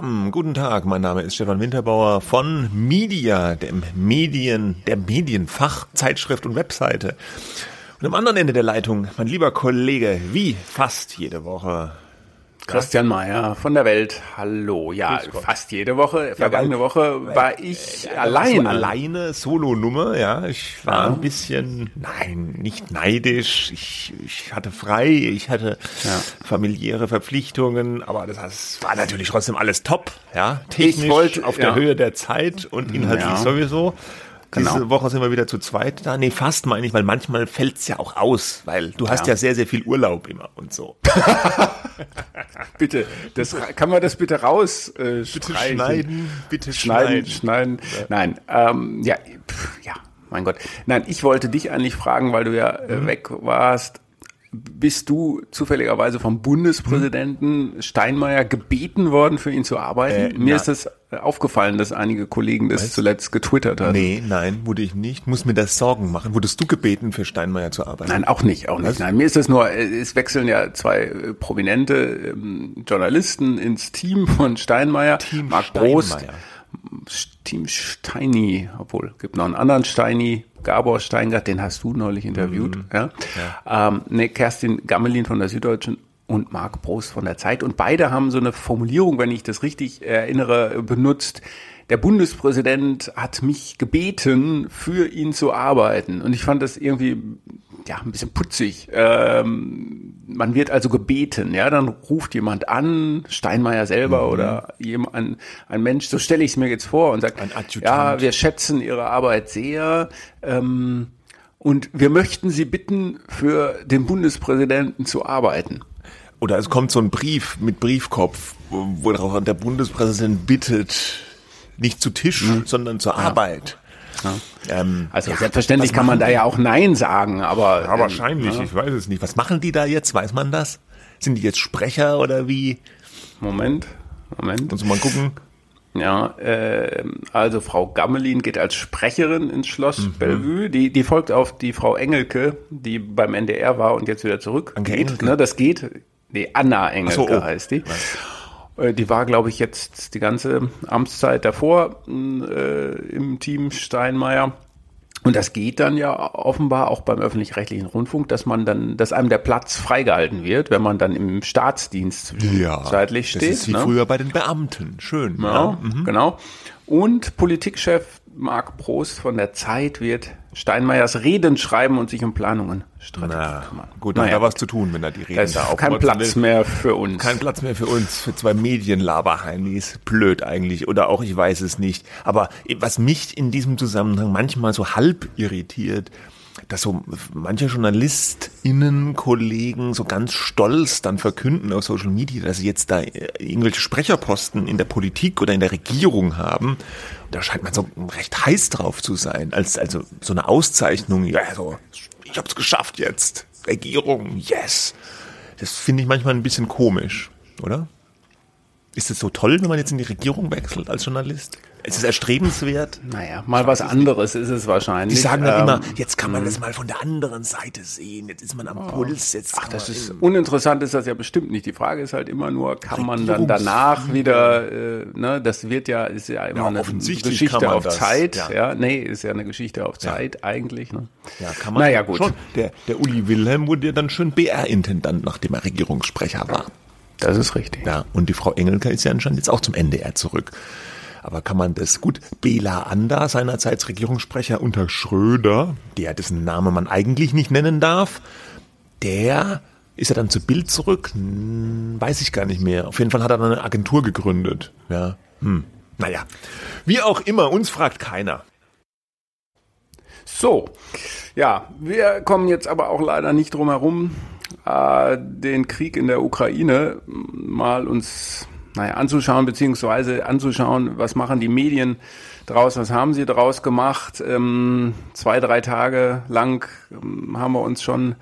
bam. Guten Tag, mein Name ist Stefan Winterbauer von Media, dem Medien, der Medienfach, Zeitschrift und Webseite. Und am anderen Ende der Leitung, mein lieber Kollege, wie fast jede Woche, Christian Mayer von der Welt. Hallo. Ja, fast jede Woche. Vergangene ja, weil, Woche war ich äh, alleine. Alleine, Solo-Nummer, ja. Ich war ja. ein bisschen, nein, nicht neidisch. Ich, ich hatte frei, ich hatte ja. familiäre Verpflichtungen, aber das, das, war natürlich trotzdem alles top, ja. Technisch wollt, auf der Höhe der Zeit und inhaltlich sowieso. Genau. Diese Woche sind wir wieder zu zweit da. Nee, fast meine ich, weil manchmal fällt's ja auch aus, weil du hast ja, ja sehr, sehr viel Urlaub immer und so. bitte, das kann man das bitte raus äh, bitte schneiden, bitte schneiden, schneiden. schneiden. Nein, ähm, ja, pff, ja, mein Gott. Nein, ich wollte dich eigentlich fragen, weil du ja äh, mhm. weg warst bist du zufälligerweise vom Bundespräsidenten hm. Steinmeier gebeten worden, für ihn zu arbeiten? Äh, Mir na. ist das aufgefallen, dass einige Kollegen das Was? zuletzt getwittert haben. Nee, nein, wurde ich nicht. Muss mir das Sorgen machen. Wurdest du gebeten, für Steinmeier zu arbeiten? Nein, auch nicht, auch nicht. Was? Nein, mir ist das nur, es wechseln ja zwei äh, prominente ähm, Journalisten ins Team von Steinmeier. Team Marc Steinmeier. Prost. Team Steini, obwohl, gibt noch einen anderen Steini, Gabor Steingart, den hast du neulich interviewt. Mhm. Ja? ja. Ähm, ne, Kerstin Gammelin von der Süddeutschen und Marc Prost von der Zeit. Und beide haben so eine Formulierung, wenn ich das richtig erinnere, benutzt. Der Bundespräsident hat mich gebeten, für ihn zu arbeiten. Und ich fand das irgendwie ja, ein bisschen putzig. Ähm, man wird also gebeten, ja, dann ruft jemand an, Steinmeier selber mhm. oder jemand, ein, ein Mensch, so stelle ich es mir jetzt vor und sagt, ja, wir schätzen Ihre Arbeit sehr ähm, und wir möchten Sie bitten, für den Bundespräsidenten zu arbeiten. Oder es kommt so ein Brief mit Briefkopf, wo der Bundespräsident bittet, nicht zu Tisch, mhm. sondern zur ja. Arbeit. Ja. Ähm, also ja, selbstverständlich kann man da ja auch Nein sagen, aber. Ja, wahrscheinlich, ähm, ich weiß es nicht. Was machen die da jetzt? Weiß man das? Sind die jetzt Sprecher oder wie? Moment, Moment. Muss mal gucken. Ja, äh, also Frau Gammelin geht als Sprecherin ins Schloss mhm. Bellevue. Die, die folgt auf die Frau Engelke, die beim NDR war und jetzt wieder zurück. Geht, ne, das geht. Nee, Anna Engelke so, oh. heißt die. Was? Äh, die war, glaube ich, jetzt die ganze Amtszeit davor äh, im Team Steinmeier. Und das geht dann ja offenbar auch beim öffentlich-rechtlichen Rundfunk, dass man dann, dass einem der Platz freigehalten wird, wenn man dann im Staatsdienst ja, zeitlich steht. Das ist wie ne? früher bei den Beamten. Schön. Ja, ja. Mhm. Genau. Und Politikchef Marc Prost von der Zeit wird Steinmeiers Reden schreiben und sich um Planungen Strategie kümmern. Gut, dann naja, da was zu tun, wenn er die Reden da, ist da Kein Platz will. mehr für uns. Kein Platz mehr für uns, für zwei Medienlaberheinis. Blöd eigentlich. Oder auch, ich weiß es nicht. Aber was mich in diesem Zusammenhang manchmal so halb irritiert, dass so manche JournalistInnen, Kollegen so ganz stolz dann verkünden auf Social Media, dass sie jetzt da äh, irgendwelche Sprecherposten in der Politik oder in der Regierung haben. Da scheint man so recht heiß drauf zu sein, als also so eine Auszeichnung. Ja, so ich hab's geschafft jetzt. Regierung, yes. Das finde ich manchmal ein bisschen komisch, oder? Ist es so toll, wenn man jetzt in die Regierung wechselt als Journalist? Ist es erstrebenswert? Naja, mal was anderes ist es wahrscheinlich. Die sagen dann ähm, immer, jetzt kann man das mal von der anderen Seite sehen, jetzt ist man am oh. Puls. Jetzt Ach, das ist uninteressant ist das ja bestimmt nicht. Die Frage ist halt immer nur, kann man dann danach wieder, äh, ne, das wird ja, ist ja immer ja, eine Geschichte auf das, Zeit. Ja. ja, nee, ist ja eine Geschichte auf Zeit ja. eigentlich. Ne? Ja, kann man naja, gut. schon. Der, der Uli Wilhelm wurde ja dann schön BR-Intendant, nachdem er Regierungssprecher war. Das ist richtig. Ja, und die Frau Engelke ist ja anscheinend jetzt auch zum NDR zurück. Aber kann man das gut? Bela Ander, seinerzeit Regierungssprecher unter Schröder, der dessen Name man eigentlich nicht nennen darf, der ist er dann zu Bild zurück? Hm, weiß ich gar nicht mehr. Auf jeden Fall hat er dann eine Agentur gegründet. Ja. Hm. Naja. Wie auch immer, uns fragt keiner. So. Ja, wir kommen jetzt aber auch leider nicht drum herum, äh, den Krieg in der Ukraine mal uns naja, anzuschauen, beziehungsweise anzuschauen, was machen die Medien draus, was haben sie draus gemacht. Ähm, zwei, drei Tage lang ähm, haben wir uns schon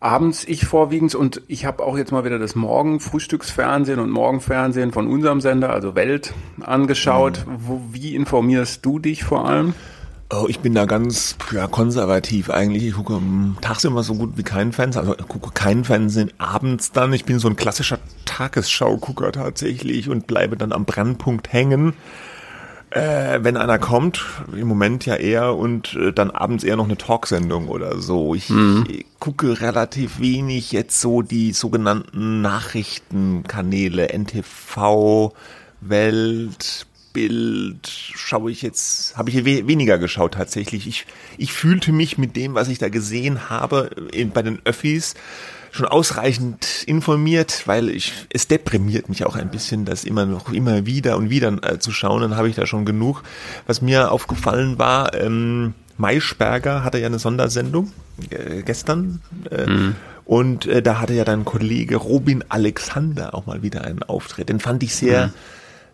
abends, ich vorwiegend, und ich habe auch jetzt mal wieder das Morgen-Frühstücksfernsehen und Morgenfernsehen von unserem Sender, also Welt, angeschaut. Mhm. Wo, wie informierst du dich vor allem? Oh, ich bin da ganz ja, konservativ eigentlich. Ich gucke tags immer so gut wie keinen Fernsehen. Also ich gucke keinen Fernsehen abends dann. Ich bin so ein klassischer Tagesschaugucker tatsächlich und bleibe dann am Brennpunkt hängen. Äh, wenn einer kommt, im Moment ja eher und äh, dann abends eher noch eine Talksendung oder so. Ich mhm. gucke relativ wenig jetzt so die sogenannten Nachrichtenkanäle, NTV, Welt, Bild schaue ich jetzt, habe ich we weniger geschaut tatsächlich. Ich, ich fühlte mich mit dem, was ich da gesehen habe in, bei den Öffis, schon ausreichend informiert, weil ich es deprimiert mich auch ein bisschen, das immer noch immer wieder und wieder äh, zu schauen. Dann habe ich da schon genug. Was mir aufgefallen war, ähm, Maischberger hatte ja eine Sondersendung äh, gestern. Äh, mhm. Und äh, da hatte ja dein Kollege Robin Alexander auch mal wieder einen Auftritt. Den fand ich sehr, mhm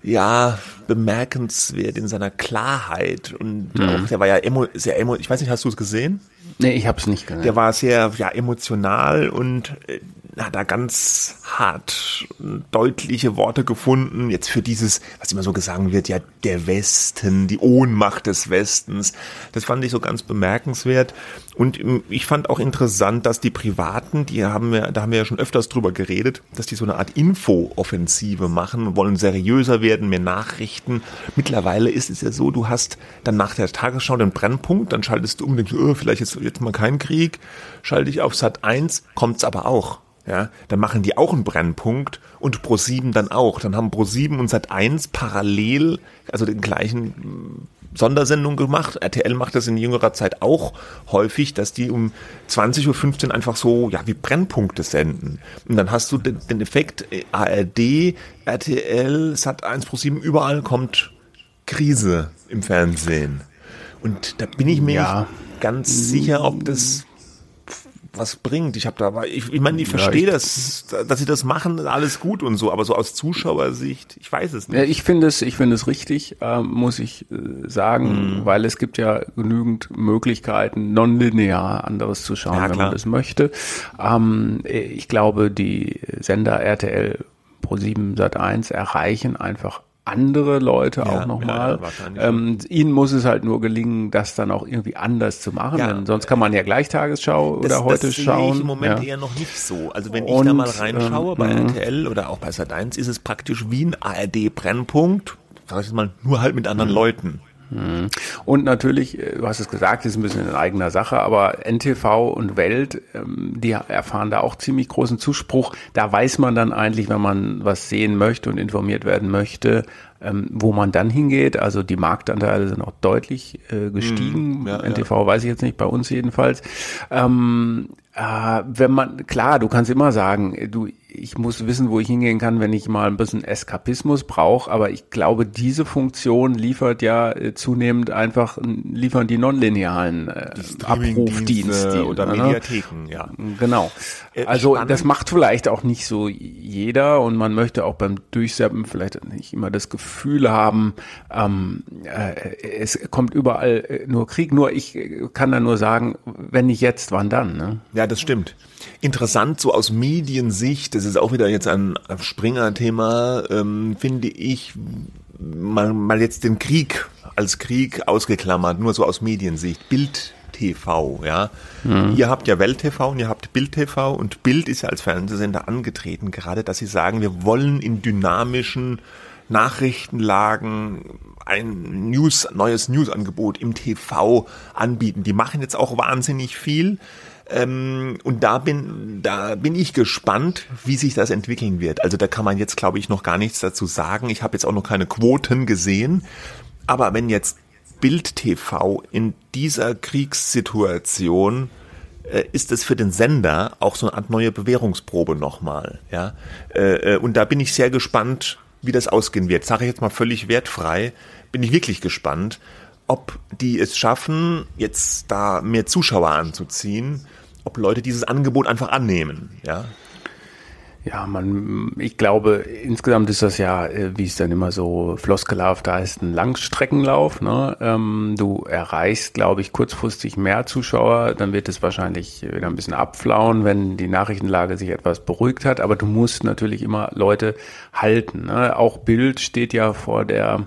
ja, bemerkenswert in seiner Klarheit und mhm. auch, der war ja emo, sehr emo, ich weiß nicht, hast du es gesehen? Nee, ich habe es nicht gesehen. Der war sehr ja, emotional und äh, hat da ganz hart deutliche Worte gefunden, jetzt für dieses, was immer so gesagt wird, ja, der Westen, die Ohnmacht des Westens. Das fand ich so ganz bemerkenswert. Und ähm, ich fand auch interessant, dass die Privaten, die haben wir, da haben wir ja schon öfters drüber geredet, dass die so eine Art Info-Offensive machen, wollen seriöser werden, mehr Nachrichten. Mittlerweile ist es ja so, du hast dann nach der Tagesschau den Brennpunkt, dann schaltest du um, denkst, oh, vielleicht ist jetzt mal kein Krieg, schalte ich auf Sat 1, kommt's aber auch. Ja, dann machen die auch einen Brennpunkt und Pro7 dann auch. Dann haben Pro7 und Sat1 parallel, also den gleichen hm, Sondersendung gemacht. RTL macht das in jüngerer Zeit auch häufig, dass die um 20.15 Uhr einfach so, ja, wie Brennpunkte senden. Und dann hast du den, den Effekt äh, ARD, RTL, Sat1, Pro7, überall kommt Krise im Fernsehen. Und da bin ich mir ja. nicht ganz sicher, ob das was bringt. Ich habe da, ich, ich meine, ich verstehe ja, das, dass sie das machen, alles gut und so, aber so aus Zuschauersicht, ich weiß es nicht. Ja, ich finde es, ich finde es richtig, äh, muss ich äh, sagen, mhm. weil es gibt ja genügend Möglichkeiten, nonlinear anderes zu schauen, ja, wenn man das möchte. Ähm, ich glaube, die Sender RTL Pro 7 Sat 1 erreichen einfach andere Leute ja, auch nochmal. Ja, ähm, ihnen muss es halt nur gelingen, das dann auch irgendwie anders zu machen. Ja, denn sonst kann man ja gleich Tagesschau das, oder heute das schauen. Das ich im Moment eher noch nicht so. Also wenn Und, ich da mal reinschaue ähm, bei mhm. RTL oder auch bei Sat1, ist es praktisch wie ein ARD-Brennpunkt, sag ich mal, nur halt mit anderen mhm. Leuten. Mhm. Und natürlich, äh, du hast es gesagt, ist ein bisschen in eigener Sache, aber NTV und Welt, ähm, die erfahren da auch ziemlich großen Zuspruch. Da weiß man dann eigentlich, wenn man was sehen möchte und informiert werden möchte, ähm, wo man dann hingeht. Also die Marktanteile sind auch deutlich äh, gestiegen. Mm, ja, NTV ja. weiß ich jetzt nicht, bei uns jedenfalls. Ähm, äh, wenn man, klar, du kannst immer sagen, du, ich muss wissen, wo ich hingehen kann, wenn ich mal ein bisschen Eskapismus brauche, aber ich glaube, diese Funktion liefert ja äh, zunehmend einfach, liefern die nonlinearen äh, Abrufdienste oder ne? Mediatheken, ja. Genau. Äh, also Spannend. das macht vielleicht auch nicht so jeder und man möchte auch beim Durchseppen vielleicht nicht immer das Gefühl haben, ähm, äh, es kommt überall äh, nur Krieg, nur ich kann da nur sagen, wenn nicht jetzt, wann dann? Ne? Ja, das stimmt interessant, so aus Mediensicht, das ist auch wieder jetzt ein Springer-Thema, ähm, finde ich, mal, mal jetzt den Krieg als Krieg ausgeklammert, nur so aus Mediensicht. Bild TV, ja. Mhm. Ihr habt ja Welt TV und ihr habt Bild TV und Bild ist ja als Fernsehsender angetreten, gerade dass sie sagen, wir wollen in dynamischen Nachrichtenlagen ein News, neues Newsangebot im TV anbieten. Die machen jetzt auch wahnsinnig viel. Ähm, und da bin, da bin ich gespannt, wie sich das entwickeln wird. Also da kann man jetzt, glaube ich, noch gar nichts dazu sagen. Ich habe jetzt auch noch keine Quoten gesehen. Aber wenn jetzt Bild TV in dieser Kriegssituation äh, ist es für den Sender auch so eine Art neue Bewährungsprobe nochmal. Ja? Äh, äh, und da bin ich sehr gespannt, wie das ausgehen wird. Sage ich jetzt mal völlig wertfrei, bin ich wirklich gespannt, ob die es schaffen, jetzt da mehr Zuschauer anzuziehen ob Leute dieses Angebot einfach annehmen, ja. Ja, man, ich glaube, insgesamt ist das ja, äh, wie es dann immer so floskelhaft heißt, ein Langstreckenlauf. Ne? Ähm, du erreichst, glaube ich, kurzfristig mehr Zuschauer, dann wird es wahrscheinlich wieder ein bisschen abflauen, wenn die Nachrichtenlage sich etwas beruhigt hat. Aber du musst natürlich immer Leute halten. Ne? Auch Bild steht ja vor der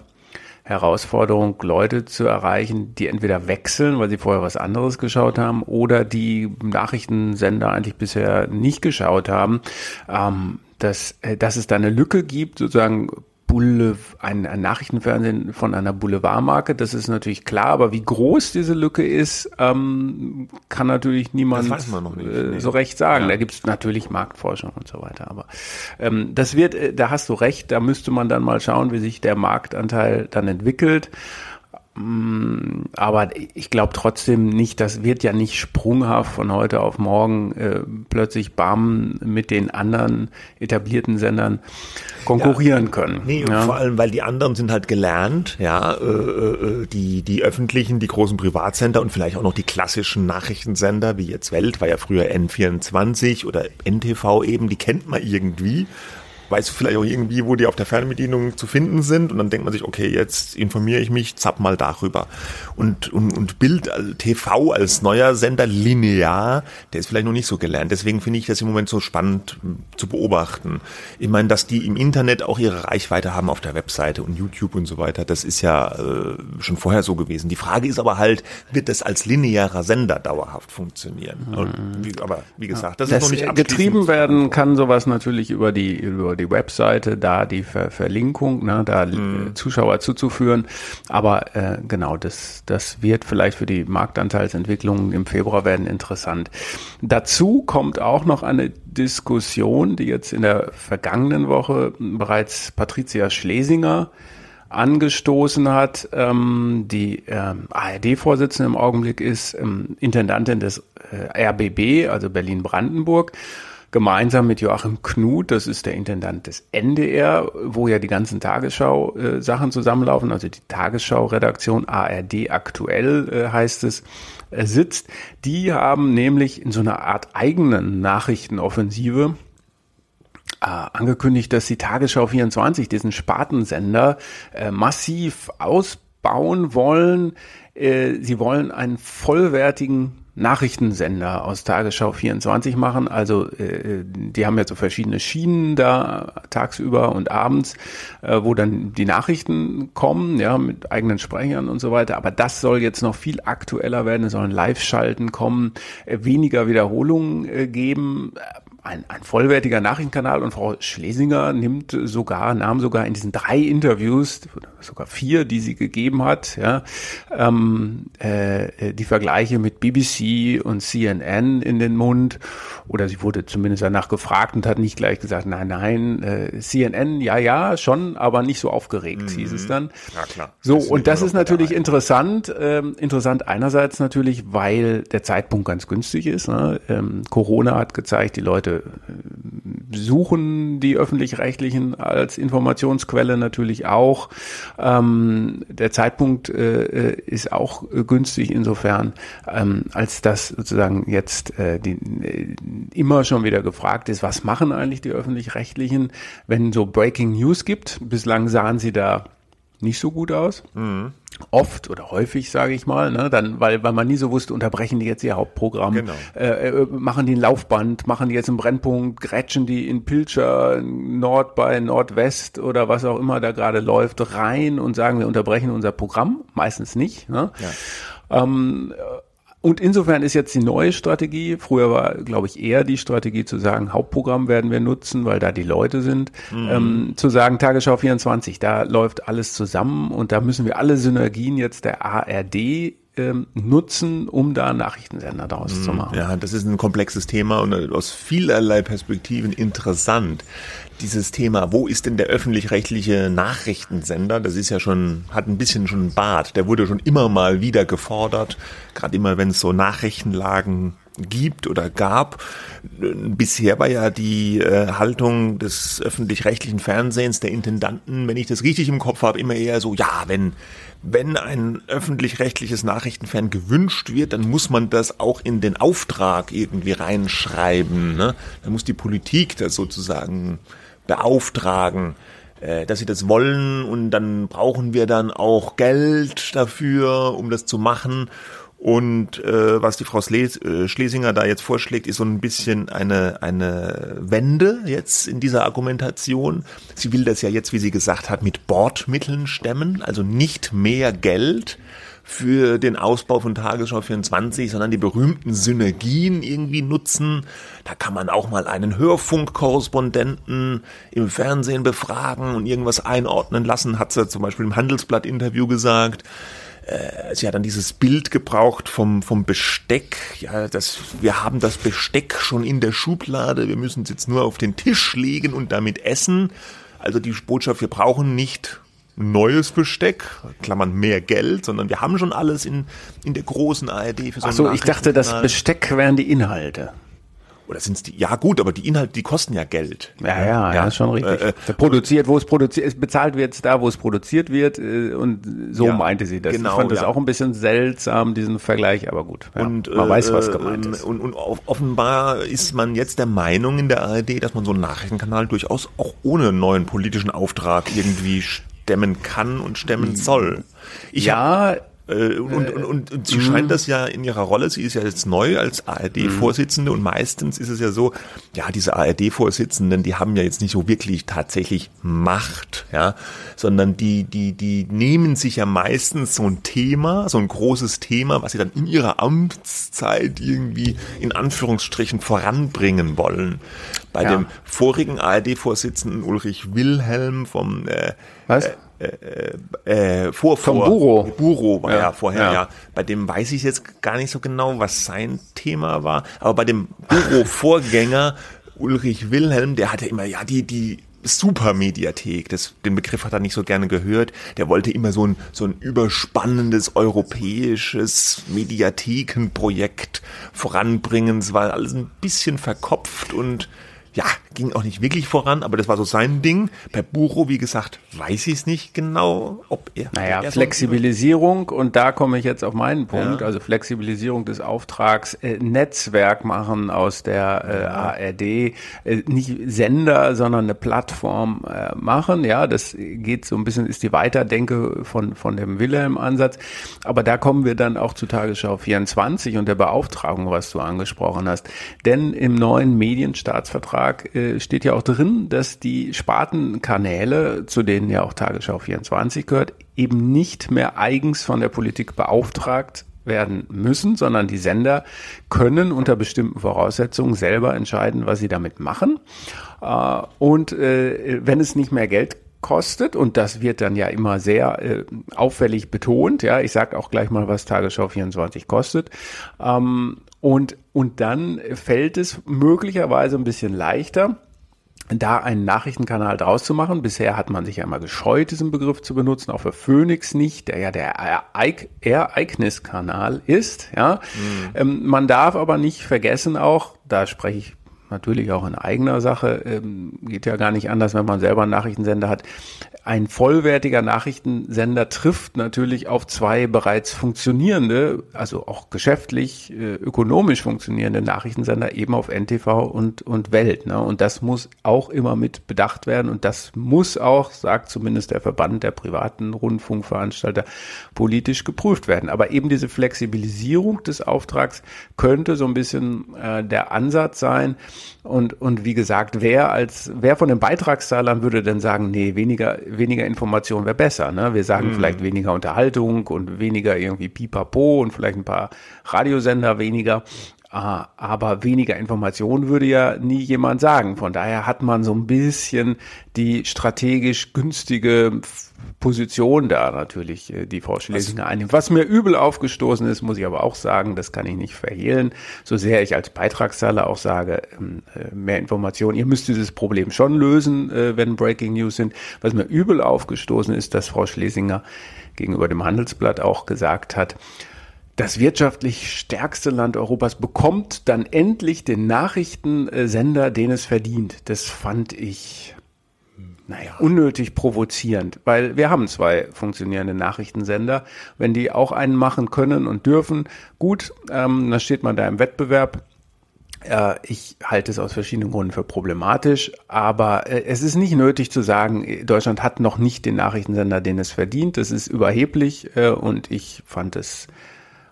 Herausforderung, Leute zu erreichen, die entweder wechseln, weil sie vorher was anderes geschaut haben, oder die Nachrichtensender eigentlich bisher nicht geschaut haben. Ähm, dass, äh, dass es da eine Lücke gibt, sozusagen Boulevard, ein, ein Nachrichtenfernsehen von einer Boulevardmarke, das ist natürlich klar, aber wie groß diese Lücke ist, ähm, kann natürlich niemand nicht, äh, nee. so recht sagen. Ja. Da gibt es natürlich Marktforschung und so weiter, aber ähm, das wird, äh, da hast du recht, da müsste man dann mal schauen, wie sich der Marktanteil dann entwickelt. Mm, aber ich glaube trotzdem nicht, das wird ja nicht sprunghaft von heute auf morgen äh, plötzlich BAM mit den anderen etablierten Sendern konkurrieren ja, können. Nee, ja. vor allem, weil die anderen sind halt gelernt, ja, äh, äh, die, die öffentlichen, die großen Privatsender und vielleicht auch noch die klassischen Nachrichtensender, wie jetzt Welt, war ja früher N24 oder NTV eben, die kennt man irgendwie weißt du vielleicht auch irgendwie, wo die auf der Fernbedienung zu finden sind und dann denkt man sich, okay, jetzt informiere ich mich, zapp mal darüber. Und, und, und Bild also TV als neuer Sender linear, der ist vielleicht noch nicht so gelernt. Deswegen finde ich das im Moment so spannend hm, zu beobachten. Ich meine, dass die im Internet auch ihre Reichweite haben auf der Webseite und YouTube und so weiter, das ist ja äh, schon vorher so gewesen. Die Frage ist aber halt, wird das als linearer Sender dauerhaft funktionieren? Mhm. Wie, aber wie gesagt, das, das ist noch nicht Getrieben werden kann sowas natürlich über die über die Webseite, da die Ver Verlinkung, ne, da mhm. Zuschauer zuzuführen. Aber äh, genau, das, das wird vielleicht für die Marktanteilsentwicklung im Februar werden interessant. Dazu kommt auch noch eine Diskussion, die jetzt in der vergangenen Woche bereits Patricia Schlesinger angestoßen hat. Ähm, die ähm, ARD-Vorsitzende im Augenblick ist ähm, Intendantin des äh, RBB, also Berlin-Brandenburg gemeinsam mit Joachim Knut, das ist der Intendant des NDR, wo ja die ganzen Tagesschau-Sachen äh, zusammenlaufen, also die Tagesschau-Redaktion ARD aktuell äh, heißt es, äh, sitzt. Die haben nämlich in so einer Art eigenen Nachrichtenoffensive angekündigt, dass die Tagesschau 24, diesen Spartensender, massiv ausbauen wollen. Sie wollen einen vollwertigen Nachrichtensender aus Tagesschau 24 machen. Also äh, die haben ja so verschiedene Schienen da tagsüber und abends, äh, wo dann die Nachrichten kommen, ja, mit eigenen Sprechern und so weiter. Aber das soll jetzt noch viel aktueller werden. Es sollen Live-Schalten kommen, äh, weniger Wiederholungen äh, geben ein, ein vollwertiger Nachrichtenkanal und Frau Schlesinger nimmt sogar, nahm sogar in diesen drei Interviews, sogar vier, die sie gegeben hat, ja, ähm, äh, die Vergleiche mit BBC und CNN in den Mund. Oder sie wurde zumindest danach gefragt und hat nicht gleich gesagt, nein, nein, äh, CNN, ja, ja, schon, aber nicht so aufgeregt, mhm. hieß es dann. Ja, klar. So, das und das ist natürlich interessant. Ähm, interessant einerseits natürlich, weil der Zeitpunkt ganz günstig ist. Ne? Ähm, Corona hat gezeigt, die Leute suchen die öffentlich-rechtlichen als Informationsquelle natürlich auch. Ähm, der Zeitpunkt äh, ist auch günstig insofern, ähm, als dass sozusagen jetzt äh, die, äh, immer schon wieder gefragt ist, was machen eigentlich die öffentlich-rechtlichen, wenn so Breaking News gibt. Bislang sahen sie da nicht so gut aus. Mhm. Oft oder häufig, sage ich mal, ne? dann, weil, weil man nie so wusste, unterbrechen die jetzt ihr Hauptprogramm, genau. äh, äh, machen die ein Laufband, machen die jetzt einen Brennpunkt, grätschen die in Pilcher, Nord bei Nordwest oder was auch immer da gerade läuft, rein und sagen, wir unterbrechen unser Programm. Meistens nicht. Ne? Ja. Ähm, und insofern ist jetzt die neue Strategie, früher war, glaube ich, eher die Strategie zu sagen, Hauptprogramm werden wir nutzen, weil da die Leute sind, mhm. ähm, zu sagen, Tagesschau 24, da läuft alles zusammen und da müssen wir alle Synergien jetzt der ARD ähm, nutzen, um da Nachrichtensender daraus mhm. zu machen. Ja, das ist ein komplexes Thema und aus vielerlei Perspektiven interessant dieses Thema, wo ist denn der öffentlich-rechtliche Nachrichtensender? Das ist ja schon, hat ein bisschen schon Bart. Der wurde schon immer mal wieder gefordert, gerade immer, wenn es so Nachrichtenlagen gibt oder gab. Bisher war ja die äh, Haltung des öffentlich-rechtlichen Fernsehens, der Intendanten, wenn ich das richtig im Kopf habe, immer eher so, ja, wenn, wenn ein öffentlich-rechtliches Nachrichtenfern gewünscht wird, dann muss man das auch in den Auftrag irgendwie reinschreiben. Ne? Dann muss die Politik das sozusagen beauftragen, äh, dass sie das wollen und dann brauchen wir dann auch Geld dafür, um das zu machen. Und äh, was die Frau äh, Schlesinger da jetzt vorschlägt, ist so ein bisschen eine, eine Wende jetzt in dieser Argumentation. Sie will das ja jetzt, wie sie gesagt hat, mit Bordmitteln stemmen, also nicht mehr Geld für den Ausbau von Tagesschau 24, sondern die berühmten Synergien irgendwie nutzen. Da kann man auch mal einen Hörfunkkorrespondenten im Fernsehen befragen und irgendwas einordnen lassen, hat sie zum Beispiel im Handelsblatt-Interview gesagt äh, sie hat dann dieses Bild gebraucht vom, vom Besteck. Ja, das, wir haben das Besteck schon in der Schublade. Wir müssen es jetzt nur auf den Tisch legen und damit essen. Also die Botschaft, wir brauchen nicht neues Besteck, Klammern mehr Geld, sondern wir haben schon alles in, in der großen ARD für so Ach so, ich dachte, das Besteck wären die Inhalte. Oder sind es die? Ja gut, aber die Inhalte, die kosten ja Geld. Ja, ja, ja, ja ist schon richtig. Äh, äh, produziert, wo es produziert, es bezahlt wird da, wo es produziert wird. Äh, und so ja, meinte sie das. Genau, ich fand das auch ein bisschen seltsam, diesen Vergleich, aber gut. und man äh, weiß, was gemeint ist. Und, und offenbar ist man jetzt der Meinung in der ARD, dass man so einen Nachrichtenkanal durchaus auch ohne neuen politischen Auftrag irgendwie stemmen kann und stemmen soll. Ich ja, hab, äh, und, und, und, und sie scheint das ja in ihrer Rolle, sie ist ja jetzt neu als ARD-Vorsitzende und meistens ist es ja so, ja, diese ARD-Vorsitzenden, die haben ja jetzt nicht so wirklich tatsächlich Macht, ja, sondern die, die, die nehmen sich ja meistens so ein Thema, so ein großes Thema, was sie dann in ihrer Amtszeit irgendwie in Anführungsstrichen voranbringen wollen. Bei ja. dem vorigen ARD-Vorsitzenden Ulrich Wilhelm vom äh, was? Äh, äh, äh, vor, Vom vor, Buro. Buro war ja, ja vorher, ja. ja. Bei dem weiß ich jetzt gar nicht so genau, was sein Thema war. Aber bei dem Buro-Vorgänger Ulrich Wilhelm, der hatte immer, ja, die, die Supermediathek, das, den Begriff hat er nicht so gerne gehört. Der wollte immer so ein, so ein überspannendes europäisches Mediathekenprojekt voranbringen. Es war alles ein bisschen verkopft und ja, ging auch nicht wirklich voran, aber das war so sein Ding. Bei Buro, wie gesagt, weiß ich es nicht genau, ob er. Naja, er Flexibilisierung und da komme ich jetzt auf meinen Punkt, ja. also Flexibilisierung des Auftrags, äh, Netzwerk machen aus der äh, ARD, äh, nicht Sender, sondern eine Plattform äh, machen. Ja, das geht so ein bisschen, ist die Weiterdenke von, von dem Wilhelm-Ansatz. Aber da kommen wir dann auch zu Tagesschau 24 und der Beauftragung, was du angesprochen hast. Denn im neuen Medienstaatsvertrag äh, steht ja auch drin, dass die Spartenkanäle, zu denen ja auch Tagesschau 24 gehört, eben nicht mehr eigens von der Politik beauftragt werden müssen, sondern die Sender können unter bestimmten Voraussetzungen selber entscheiden, was sie damit machen. Äh, und äh, wenn es nicht mehr Geld kostet und das wird dann ja immer sehr äh, auffällig betont. Ja, ich sage auch gleich mal, was Tagesschau 24 kostet. Ähm, und, und dann fällt es möglicherweise ein bisschen leichter, da einen Nachrichtenkanal draus zu machen. Bisher hat man sich ja immer gescheut, diesen Begriff zu benutzen, auch für Phoenix nicht, der ja der Ereigniskanal ist. Ja, mhm. ähm, man darf aber nicht vergessen auch, da spreche ich natürlich auch in eigener Sache, ähm, geht ja gar nicht anders, wenn man selber einen Nachrichtensender hat. Ein vollwertiger Nachrichtensender trifft natürlich auf zwei bereits funktionierende, also auch geschäftlich, äh, ökonomisch funktionierende Nachrichtensender eben auf NTV und, und Welt. Ne? Und das muss auch immer mit bedacht werden und das muss auch, sagt zumindest der Verband der privaten Rundfunkveranstalter, politisch geprüft werden. Aber eben diese Flexibilisierung des Auftrags könnte so ein bisschen äh, der Ansatz sein, und, und wie gesagt, wer als, wer von den Beitragszahlern würde denn sagen, nee, weniger, weniger Information wäre besser, ne? Wir sagen mhm. vielleicht weniger Unterhaltung und weniger irgendwie Pipapo und vielleicht ein paar Radiosender weniger. Ah, aber weniger Information würde ja nie jemand sagen. Von daher hat man so ein bisschen die strategisch günstige Position da natürlich, äh, die Frau Schlesinger einnimmt. Was mir übel aufgestoßen ist, muss ich aber auch sagen, das kann ich nicht verhehlen, so sehr ich als Beitragszahler auch sage, ähm, äh, mehr Informationen, ihr müsst dieses Problem schon lösen, äh, wenn Breaking News sind. Was mir übel aufgestoßen ist, dass Frau Schlesinger gegenüber dem Handelsblatt auch gesagt hat, das wirtschaftlich stärkste Land Europas bekommt dann endlich den Nachrichtensender, den es verdient. Das fand ich naja. unnötig provozierend, weil wir haben zwei funktionierende Nachrichtensender. Wenn die auch einen machen können und dürfen, gut, ähm, dann steht man da im Wettbewerb. Äh, ich halte es aus verschiedenen Gründen für problematisch, aber äh, es ist nicht nötig zu sagen, Deutschland hat noch nicht den Nachrichtensender, den es verdient. Das ist überheblich äh, und ich fand es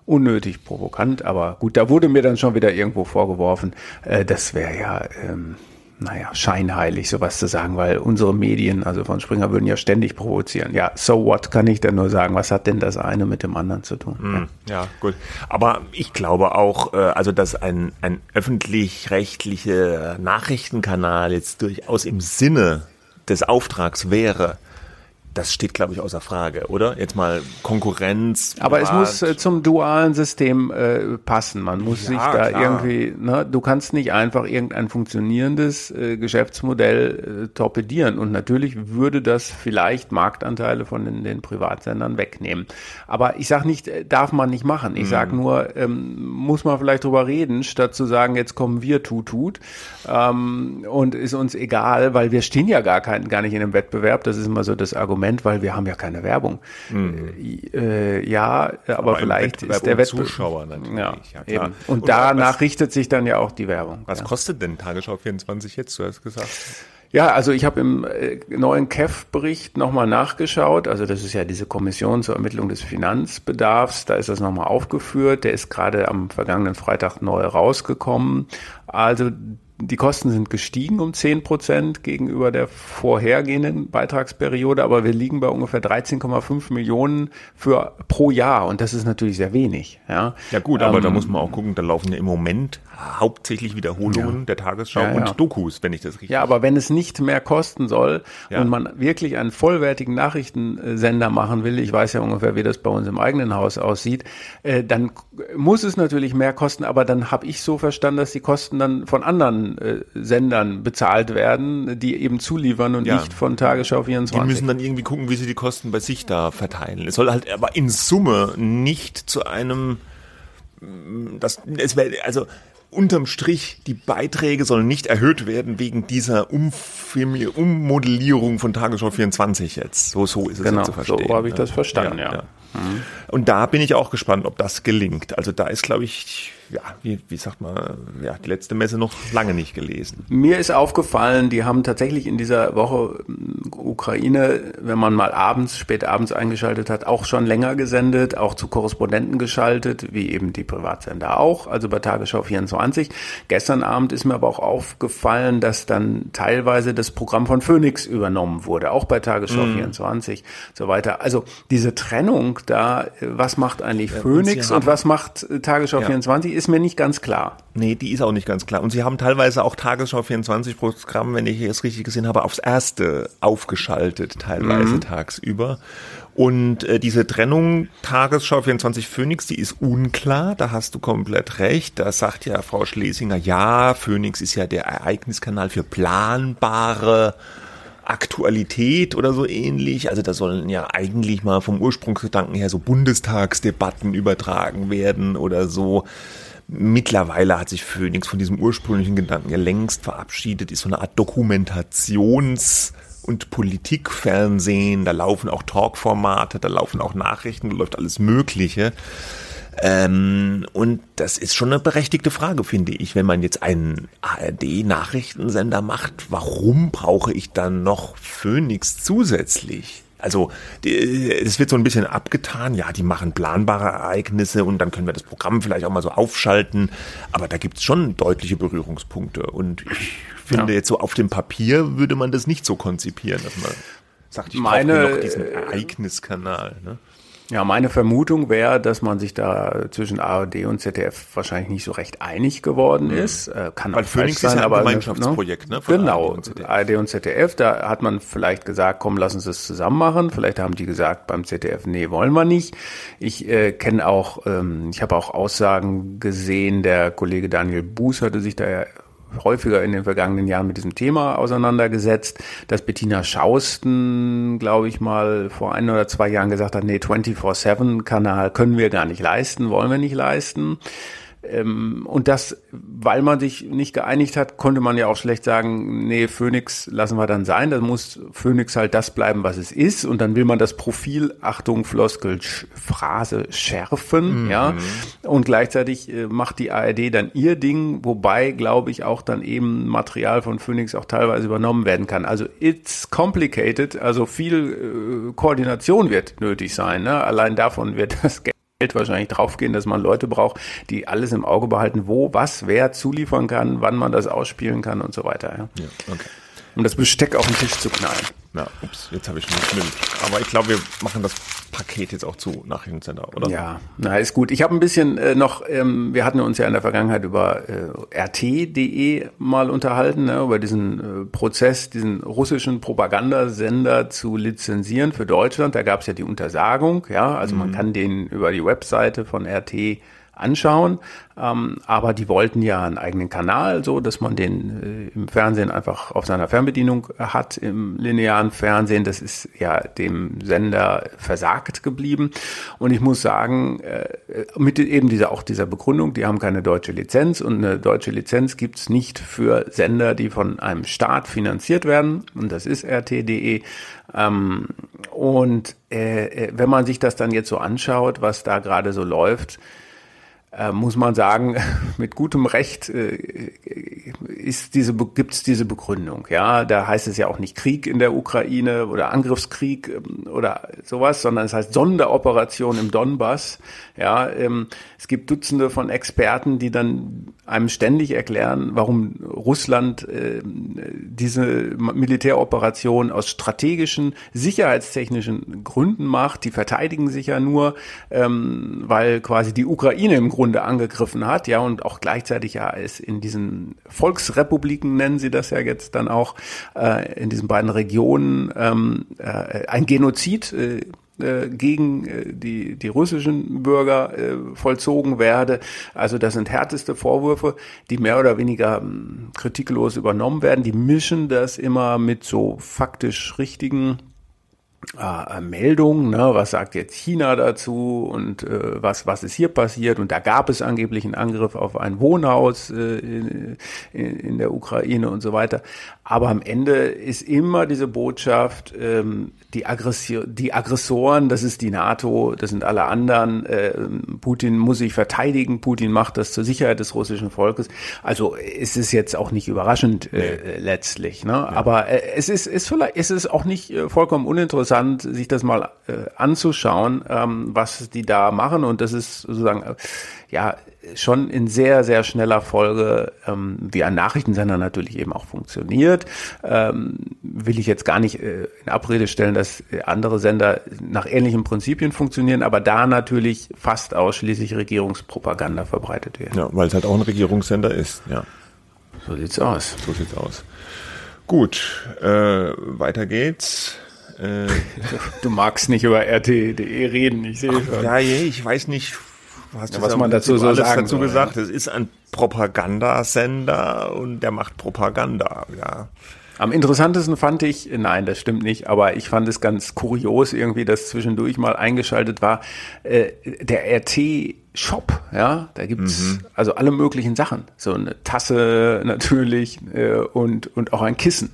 unnötig provokant, aber gut, da wurde mir dann schon wieder irgendwo vorgeworfen, äh, das wäre ja, ähm, naja, scheinheilig, sowas zu sagen, weil unsere Medien, also von Springer, würden ja ständig provozieren. Ja, so what kann ich denn nur sagen? Was hat denn das eine mit dem anderen zu tun? Mm, ja, gut. Aber ich glaube auch, äh, also dass ein, ein öffentlich-rechtlicher Nachrichtenkanal jetzt durchaus im Sinne des Auftrags wäre, das steht, glaube ich, außer Frage, oder? Jetzt mal Konkurrenz. Aber es muss äh, zum dualen System äh, passen. Man muss ja, sich da klar. irgendwie, ne, du kannst nicht einfach irgendein funktionierendes äh, Geschäftsmodell äh, torpedieren. Und natürlich würde das vielleicht Marktanteile von den, den Privatsendern wegnehmen. Aber ich sage nicht, äh, darf man nicht machen. Ich sage nur, ähm, muss man vielleicht drüber reden, statt zu sagen, jetzt kommen wir tut tut ähm, und ist uns egal, weil wir stehen ja gar kein, gar nicht in einem Wettbewerb. Das ist immer so das Argument Moment, weil wir haben ja keine Werbung. Mhm. Äh, ja, aber, aber vielleicht ist der Wettbewerb. Zuschauer natürlich. Ja, ja eben. Und, Und danach was, richtet sich dann ja auch die Werbung. Was ja. kostet denn Tagesschau 24 jetzt? Du hast gesagt. Ja, also ich habe im äh, neuen KEF-Bericht nochmal nachgeschaut. Also das ist ja diese Kommission zur Ermittlung des Finanzbedarfs. Da ist das nochmal aufgeführt. Der ist gerade am vergangenen Freitag neu rausgekommen. Also die Kosten sind gestiegen um 10 Prozent gegenüber der vorhergehenden Beitragsperiode, aber wir liegen bei ungefähr 13,5 Millionen für pro Jahr und das ist natürlich sehr wenig. Ja, ja gut, aber ähm, da muss man auch gucken, da laufen ja im Moment hauptsächlich Wiederholungen ja. der Tagesschau ja, und Dokus, wenn ich das richtig Ja, aber wenn es nicht mehr kosten soll und man wirklich einen vollwertigen Nachrichtensender machen will, ich weiß ja ungefähr, wie das bei uns im eigenen Haus aussieht, äh, dann muss es natürlich mehr kosten, aber dann habe ich so verstanden, dass die Kosten dann von anderen äh, Sendern bezahlt werden, die eben zuliefern und ja. nicht von Tagesschau 24. Die müssen dann irgendwie gucken, wie sie die Kosten bei sich da verteilen. Es soll halt aber in Summe nicht zu einem, mm, das, es wäre, also unterm Strich, die Beiträge sollen nicht erhöht werden wegen dieser Ummodellierung von Tagesschau 24 jetzt. So, so ist es genau, zu verstehen. So habe ich das verstanden, ja. ja. ja. Mhm. Und da bin ich auch gespannt, ob das gelingt. Also da ist, glaube ich, ja, wie, wie sagt man, ja, die letzte Messe noch lange nicht gelesen. Mir ist aufgefallen, die haben tatsächlich in dieser Woche hm, Ukraine, wenn man mal abends, spät abends eingeschaltet hat, auch schon länger gesendet, auch zu Korrespondenten geschaltet, wie eben die Privatsender auch, also bei Tagesschau 24. Gestern Abend ist mir aber auch aufgefallen, dass dann teilweise das Programm von Phoenix übernommen wurde, auch bei Tagesschau mm. 24 so weiter. Also diese Trennung da, was macht eigentlich ja, Phoenix und, und, was macht Tagesschau ja. 24, ist mir nicht ganz klar. Nee, die ist auch nicht ganz klar. Und sie haben teilweise auch Tagesschau 24 Programm, wenn ich es richtig gesehen habe, aufs erste aufgeschaltet, teilweise mhm. tagsüber. Und äh, diese Trennung Tagesschau 24 Phoenix, die ist unklar, da hast du komplett recht. Da sagt ja Frau Schlesinger, ja, Phoenix ist ja der Ereigniskanal für planbare Aktualität oder so ähnlich. Also da sollen ja eigentlich mal vom Ursprungsgedanken her so Bundestagsdebatten übertragen werden oder so. Mittlerweile hat sich Phoenix von diesem ursprünglichen Gedanken ja längst verabschiedet, ist so eine Art Dokumentations- und Politikfernsehen, da laufen auch Talkformate, da laufen auch Nachrichten, da läuft alles Mögliche. Ähm, und das ist schon eine berechtigte Frage, finde ich, wenn man jetzt einen ARD-Nachrichtensender macht, warum brauche ich dann noch Phoenix zusätzlich? Also es wird so ein bisschen abgetan, ja, die machen planbare Ereignisse und dann können wir das Programm vielleicht auch mal so aufschalten, aber da gibt es schon deutliche Berührungspunkte und ich finde ja. jetzt so auf dem Papier würde man das nicht so konzipieren, dass man sagt, ich Meine, brauche noch diesen Ereigniskanal. Ne? Ja, meine Vermutung wäre, dass man sich da zwischen ARD und ZDF wahrscheinlich nicht so recht einig geworden mhm. ist. Äh, kann Weil auch Phoenix sein, ist ja ein aber Gemeinschaftsprojekt, ne? genau, ARD und, ARD und, ZDF. Da hat man vielleicht gesagt, komm, lass uns das zusammen machen. Vielleicht haben die gesagt beim ZDF, nee, wollen wir nicht. Ich äh, kenne auch, ähm, ich habe auch Aussagen gesehen, der Kollege Daniel Buß hatte sich da ja häufiger in den vergangenen Jahren mit diesem Thema auseinandergesetzt, dass Bettina Schausten, glaube ich mal, vor ein oder zwei Jahren gesagt hat, nee, 24-7-Kanal können wir gar nicht leisten, wollen wir nicht leisten. Ähm, und das, weil man sich nicht geeinigt hat, konnte man ja auch schlecht sagen, nee, Phoenix lassen wir dann sein. Dann muss Phoenix halt das bleiben, was es ist. Und dann will man das Profil, Achtung, Floskel, Phrase schärfen, mhm. ja. Und gleichzeitig äh, macht die ARD dann ihr Ding, wobei, glaube ich, auch dann eben Material von Phoenix auch teilweise übernommen werden kann. Also it's complicated, also viel äh, Koordination wird nötig sein. Ne? Allein davon wird das Geld Geld wahrscheinlich draufgehen, dass man Leute braucht, die alles im Auge behalten, wo, was, wer zuliefern kann, wann man das ausspielen kann und so weiter. Ja. ja okay um das Besteck auf den Tisch zu knallen. Ja, ups, jetzt habe ich schon geschwimmt. Aber ich glaube, wir machen das Paket jetzt auch zu nach Jugendsender, oder? Ja, na ist gut. Ich habe ein bisschen äh, noch, ähm, wir hatten uns ja in der Vergangenheit über äh, RT.de mal unterhalten, ne, über diesen äh, Prozess, diesen russischen Propagandasender zu lizenzieren für Deutschland. Da gab es ja die Untersagung, ja, also mhm. man kann den über die Webseite von RT anschauen. Ähm, aber die wollten ja einen eigenen Kanal, so dass man den äh, im Fernsehen einfach auf seiner Fernbedienung hat, im linearen Fernsehen. Das ist ja dem Sender versagt geblieben. Und ich muss sagen, äh, mit eben dieser auch dieser Begründung, die haben keine deutsche Lizenz und eine deutsche Lizenz gibt's nicht für Sender, die von einem Staat finanziert werden. Und das ist RT.de. Ähm, und äh, äh, wenn man sich das dann jetzt so anschaut, was da gerade so läuft, äh, muss man sagen, mit gutem Recht äh, ist diese, gibt's diese Begründung. Ja, da heißt es ja auch nicht Krieg in der Ukraine oder Angriffskrieg ähm, oder sowas, sondern es heißt Sonderoperation im Donbass. Ja, ähm, es gibt Dutzende von Experten, die dann einem ständig erklären, warum Russland äh, diese Militäroperation aus strategischen, sicherheitstechnischen Gründen macht. Die verteidigen sich ja nur, ähm, weil quasi die Ukraine im Grunde angegriffen hat, ja, und auch gleichzeitig ja es in diesen Volksrepubliken nennen sie das ja jetzt dann auch, äh, in diesen beiden Regionen ähm, äh, ein Genozid äh, äh, gegen äh, die, die russischen Bürger äh, vollzogen werde. Also das sind härteste Vorwürfe, die mehr oder weniger ähm, kritiklos übernommen werden. Die mischen das immer mit so faktisch richtigen äh, Meldungen, ne, was sagt jetzt China dazu? Und äh, was, was ist hier passiert? Und da gab es angeblich einen Angriff auf ein Wohnhaus äh, in, in der Ukraine und so weiter. Aber am Ende ist immer diese Botschaft, ähm, die, Aggression, die Aggressoren, das ist die NATO, das sind alle anderen. Äh, Putin muss sich verteidigen, Putin macht das zur Sicherheit des russischen Volkes. Also es ist jetzt auch nicht überraschend äh, nee. letztlich. Ne? Ja. Aber äh, es ist, ist vielleicht, es ist auch nicht äh, vollkommen uninteressant, sich das mal äh, anzuschauen, ähm, was die da machen. Und das ist sozusagen äh, ja schon in sehr, sehr schneller Folge, ähm, wie ein Nachrichtensender natürlich eben auch funktioniert. Ähm, will ich jetzt gar nicht äh, in Abrede stellen, dass andere Sender nach ähnlichen Prinzipien funktionieren, aber da natürlich fast ausschließlich Regierungspropaganda verbreitet wird. Ja, weil es halt auch ein Regierungssender ist, ja. So sieht's aus. So sieht's aus. Gut, äh, weiter geht's. Äh, du magst nicht über RT.de reden, ich sehe schon. Ja, ich weiß nicht, hast ja, was man dazu so sagen dazu soll, gesagt. Es ist ein Propagandasender und der macht Propaganda, ja. Am interessantesten fand ich, nein, das stimmt nicht, aber ich fand es ganz kurios irgendwie, dass zwischendurch mal eingeschaltet war, äh, der RT Shop, ja, da gibt's mhm. also alle möglichen Sachen. So eine Tasse natürlich äh, und, und auch ein Kissen.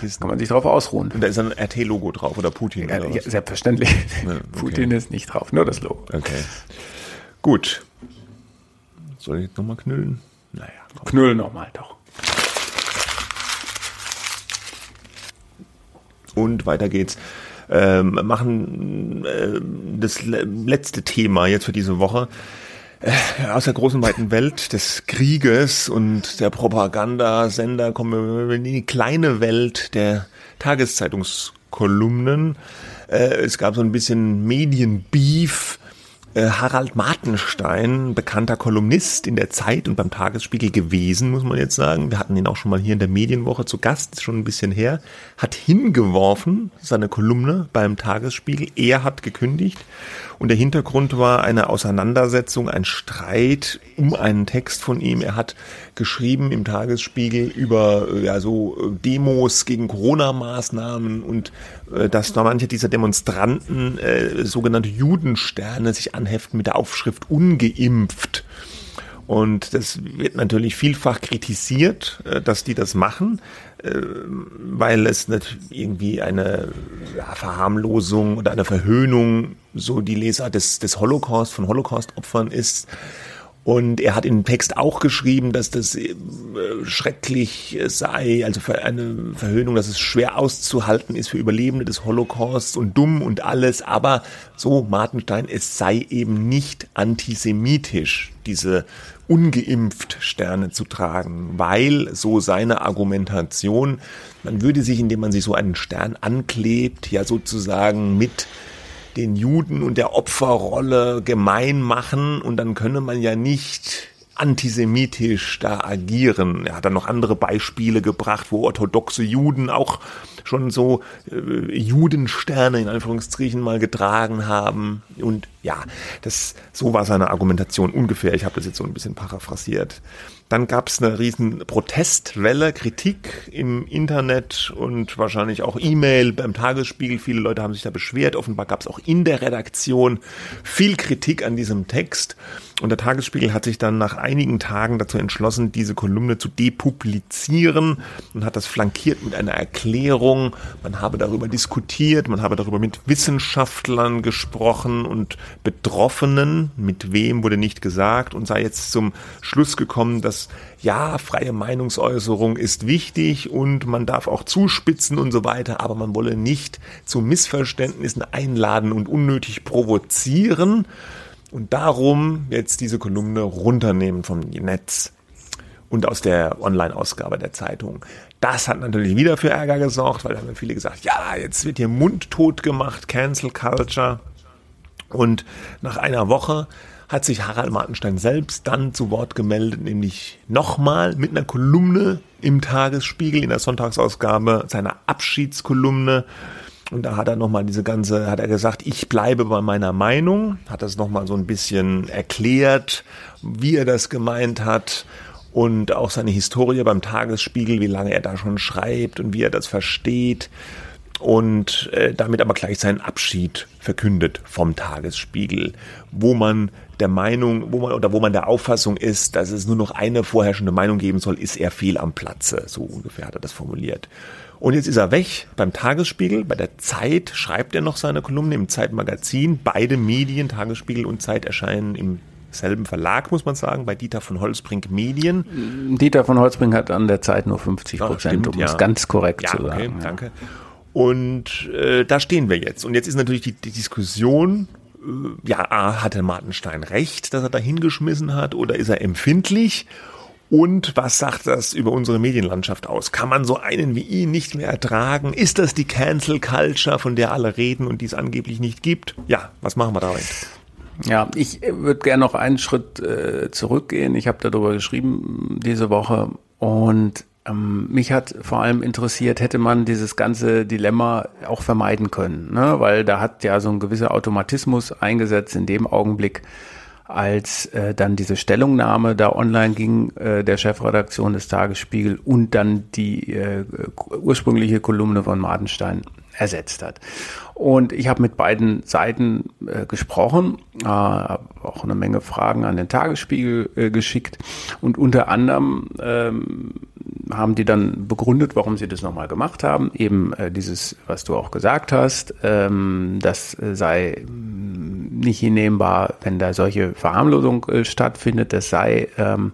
Kissen. Kann man sich drauf ausruhen. Und da ist ein RT-Logo drauf oder Putin? Ja, oder ja, selbstverständlich. Ja, okay. Putin ist nicht drauf, nur das Logo. Okay. Gut. Soll ich jetzt nochmal knüllen? Naja. Komm. Knüllen nochmal, doch. Und weiter geht's. Ähm, machen äh, das letzte Thema jetzt für diese Woche äh, aus der großen weiten Welt des Krieges und der Propagandasender kommen wir in die kleine Welt der Tageszeitungskolumnen. Äh, es gab so ein bisschen Medienbeef Harald Martenstein, bekannter Kolumnist in der Zeit und beim Tagesspiegel gewesen, muss man jetzt sagen. Wir hatten ihn auch schon mal hier in der Medienwoche zu Gast, ist schon ein bisschen her. Hat hingeworfen, seine Kolumne beim Tagesspiegel. Er hat gekündigt. Und der Hintergrund war eine Auseinandersetzung, ein Streit um einen Text von ihm. Er hat geschrieben im Tagesspiegel über äh, ja, so äh, Demos gegen Corona-Maßnahmen und äh, dass da manche dieser Demonstranten äh, sogenannte Judensterne sich anheften mit der Aufschrift ungeimpft. Und das wird natürlich vielfach kritisiert, äh, dass die das machen, weil es natürlich irgendwie eine Verharmlosung oder eine Verhöhnung so die Leser des, des Holocaust von Holocaust-Opfern ist. Und er hat im Text auch geschrieben, dass das äh, schrecklich sei, also für eine Verhöhnung, dass es schwer auszuhalten ist für Überlebende des Holocausts und dumm und alles. Aber so Martenstein, es sei eben nicht antisemitisch, diese ungeimpft Sterne zu tragen, weil so seine Argumentation, man würde sich, indem man sich so einen Stern anklebt, ja sozusagen mit den Juden und der Opferrolle gemein machen und dann könne man ja nicht antisemitisch da agieren. Er hat dann noch andere Beispiele gebracht, wo orthodoxe Juden auch schon so äh, Judensterne in Anführungsstrichen mal getragen haben. Und ja, das so war seine Argumentation ungefähr. Ich habe das jetzt so ein bisschen paraphrasiert. Dann gab es eine riesen Protestwelle, Kritik im Internet und wahrscheinlich auch E-Mail beim Tagesspiegel. Viele Leute haben sich da beschwert. Offenbar gab es auch in der Redaktion viel Kritik an diesem Text. Und der Tagesspiegel hat sich dann nach einigen Tagen dazu entschlossen, diese Kolumne zu depublizieren und hat das flankiert mit einer Erklärung. Man habe darüber diskutiert, man habe darüber mit Wissenschaftlern gesprochen und Betroffenen. Mit wem wurde nicht gesagt und sei jetzt zum Schluss gekommen, dass ja, freie Meinungsäußerung ist wichtig und man darf auch zuspitzen und so weiter, aber man wolle nicht zu Missverständnissen einladen und unnötig provozieren und darum jetzt diese Kolumne runternehmen vom Netz und aus der Online-Ausgabe der Zeitung. Das hat natürlich wieder für Ärger gesorgt, weil da haben viele gesagt, ja, jetzt wird hier mundtot gemacht, Cancel Culture. Und nach einer Woche hat sich Harald Martenstein selbst dann zu Wort gemeldet, nämlich nochmal mit einer Kolumne im Tagesspiegel in der Sonntagsausgabe, seiner Abschiedskolumne. Und da hat er nochmal diese ganze, hat er gesagt, ich bleibe bei meiner Meinung, hat das nochmal so ein bisschen erklärt, wie er das gemeint hat und auch seine Historie beim Tagesspiegel, wie lange er da schon schreibt und wie er das versteht und äh, damit aber gleich seinen Abschied verkündet vom Tagesspiegel, wo man der Meinung, wo man oder wo man der Auffassung ist, dass es nur noch eine vorherrschende Meinung geben soll, ist er fehl am Platze. So ungefähr hat er das formuliert. Und jetzt ist er weg beim Tagesspiegel, bei der Zeit schreibt er noch seine Kolumne im Zeitmagazin. Beide Medien, Tagesspiegel und Zeit, erscheinen im selben Verlag, muss man sagen, bei Dieter von Holzbrink Medien. Dieter von Holzbrink hat an der Zeit nur 50 Prozent, um ja. es ganz korrekt ja, zu sagen. Okay, ja. danke. Und äh, da stehen wir jetzt. Und jetzt ist natürlich die, die Diskussion, ja, A, hatte Martenstein recht, dass er da hingeschmissen hat, oder ist er empfindlich? Und was sagt das über unsere Medienlandschaft aus? Kann man so einen wie ihn nicht mehr ertragen? Ist das die Cancel Culture, von der alle reden und die es angeblich nicht gibt? Ja, was machen wir damit? Ja, ich würde gerne noch einen Schritt äh, zurückgehen. Ich habe darüber geschrieben diese Woche und mich hat vor allem interessiert, hätte man dieses ganze Dilemma auch vermeiden können, ne? weil da hat ja so ein gewisser Automatismus eingesetzt in dem Augenblick, als äh, dann diese Stellungnahme da online ging, äh, der Chefredaktion des Tagesspiegel und dann die äh, ursprüngliche Kolumne von Martenstein ersetzt hat. Und ich habe mit beiden Seiten äh, gesprochen, äh, habe auch eine Menge Fragen an den Tagesspiegel äh, geschickt und unter anderem ähm, haben die dann begründet, warum sie das nochmal gemacht haben. Eben äh, dieses, was du auch gesagt hast, ähm, das äh, sei mm, nicht hinnehmbar, wenn da solche Verharmlosung äh, stattfindet. Das sei, ähm,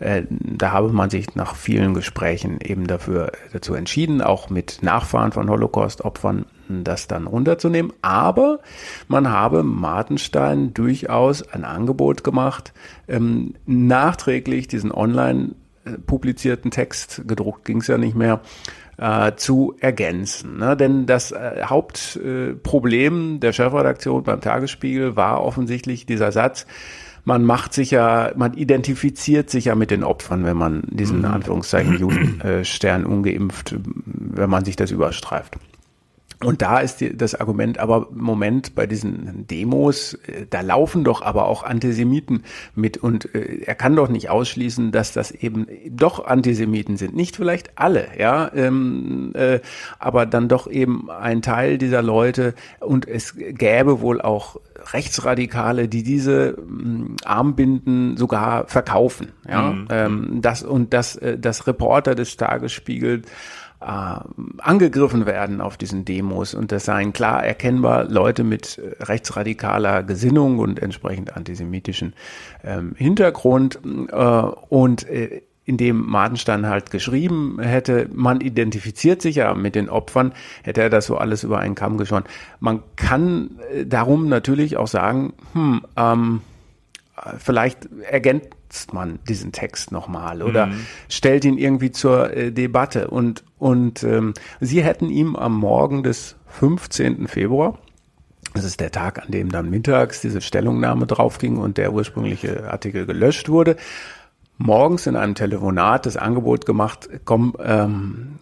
äh, da habe man sich nach vielen Gesprächen eben dafür dazu entschieden, auch mit Nachfahren von Holocaust-Opfern das dann runterzunehmen. Aber man habe Martenstein durchaus ein Angebot gemacht, ähm, nachträglich diesen Online publizierten Text, gedruckt ging es ja nicht mehr, äh, zu ergänzen. Ne? Denn das äh, Hauptproblem äh, der Chefredaktion beim Tagesspiegel war offensichtlich dieser Satz, man macht sich ja, man identifiziert sich ja mit den Opfern, wenn man diesen mhm. Anführungszeichen Judenstern ungeimpft, wenn man sich das überstreift. Und da ist die, das Argument, aber Moment, bei diesen Demos, äh, da laufen doch aber auch Antisemiten mit und äh, er kann doch nicht ausschließen, dass das eben doch Antisemiten sind. Nicht vielleicht alle, ja, ähm, äh, aber dann doch eben ein Teil dieser Leute und es gäbe wohl auch Rechtsradikale, die diese ähm, Armbinden sogar verkaufen, ja, mhm. ähm, das und das, äh, das Reporter des Tagesspiegels äh, angegriffen werden auf diesen Demos und das seien klar erkennbar Leute mit äh, rechtsradikaler Gesinnung und entsprechend antisemitischen ähm, Hintergrund äh, und äh, in dem Madenstein halt geschrieben hätte, man identifiziert sich ja mit den Opfern, hätte er das so alles über einen Kamm geschoren. Man kann äh, darum natürlich auch sagen, hm, ähm, vielleicht ergänzt man diesen Text nochmal oder mhm. stellt ihn irgendwie zur äh, Debatte. Und, und ähm, sie hätten ihm am Morgen des 15. Februar, das ist der Tag, an dem dann mittags diese Stellungnahme draufging und der ursprüngliche Artikel gelöscht wurde, morgens in einem Telefonat das Angebot gemacht, komm, ähm,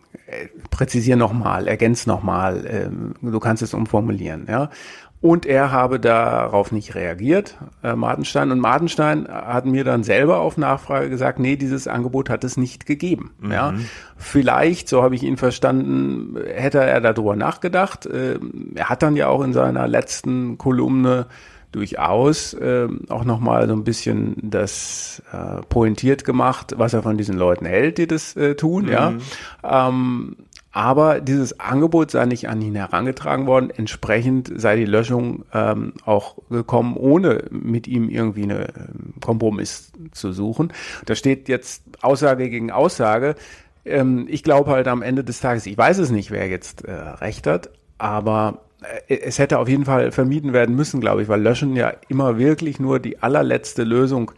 präzisier nochmal, ergänz nochmal, ähm, du kannst es umformulieren, ja. Und er habe darauf nicht reagiert, äh, Martenstein. Und Martenstein hat mir dann selber auf Nachfrage gesagt, nee, dieses Angebot hat es nicht gegeben. Mhm. Ja, vielleicht, so habe ich ihn verstanden, hätte er darüber nachgedacht. Äh, er hat dann ja auch in seiner letzten Kolumne durchaus äh, auch nochmal so ein bisschen das äh, pointiert gemacht, was er von diesen Leuten hält, die das äh, tun, mhm. ja. Ähm, aber dieses Angebot sei nicht an ihn herangetragen worden. Entsprechend sei die Löschung ähm, auch gekommen, ohne mit ihm irgendwie einen ähm, Kompromiss zu suchen. Da steht jetzt Aussage gegen Aussage. Ähm, ich glaube halt am Ende des Tages, ich weiß es nicht, wer jetzt äh, recht hat, aber äh, es hätte auf jeden Fall vermieden werden müssen, glaube ich, weil Löschen ja immer wirklich nur die allerletzte Lösung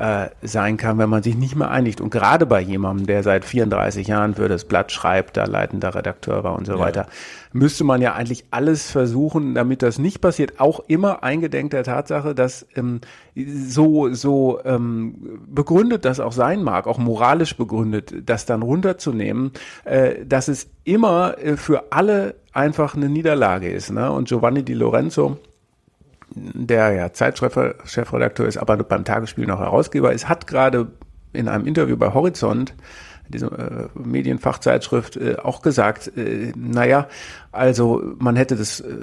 äh, sein kann, wenn man sich nicht mehr einigt. Und gerade bei jemandem, der seit 34 Jahren für das Blatt schreibt, da leitender Redakteur war und so ja. weiter, müsste man ja eigentlich alles versuchen, damit das nicht passiert. Auch immer eingedenk der Tatsache, dass ähm, so so ähm, begründet das auch sein mag, auch moralisch begründet, das dann runterzunehmen, äh, dass es immer äh, für alle einfach eine Niederlage ist. Ne? Und Giovanni Di Lorenzo, der ja Zeitchefredakteur ist, aber beim Tagesspiel noch Herausgeber ist, hat gerade in einem Interview bei Horizont, diese äh, Medienfachzeitschrift, äh, auch gesagt, äh, naja, also man hätte das äh,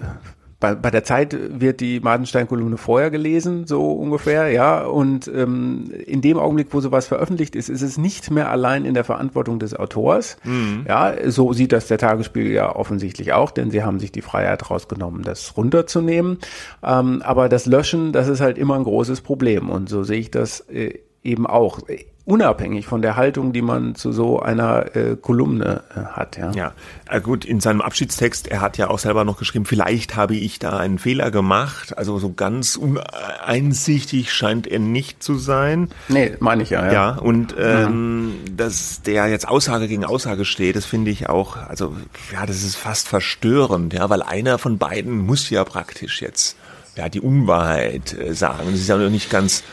bei, bei der Zeit wird die Mardenstein-Kolumne vorher gelesen, so ungefähr, ja. Und ähm, in dem Augenblick, wo sowas veröffentlicht ist, ist es nicht mehr allein in der Verantwortung des Autors. Mhm. Ja, so sieht das der Tagesspiegel ja offensichtlich auch, denn sie haben sich die Freiheit rausgenommen, das runterzunehmen. Ähm, aber das Löschen, das ist halt immer ein großes Problem. Und so sehe ich das äh, eben auch unabhängig von der Haltung, die man zu so einer äh, Kolumne äh, hat. Ja. ja, äh, gut, in seinem Abschiedstext, er hat ja auch selber noch geschrieben, vielleicht habe ich da einen Fehler gemacht. Also so ganz uneinsichtig scheint er nicht zu sein. Nee, meine ich ja. Ja, ja und ähm, mhm. dass der jetzt Aussage gegen Aussage steht, das finde ich auch, also ja, das ist fast verstörend, ja, weil einer von beiden muss ja praktisch jetzt ja die Unwahrheit äh, sagen. Das ist ja noch nicht ganz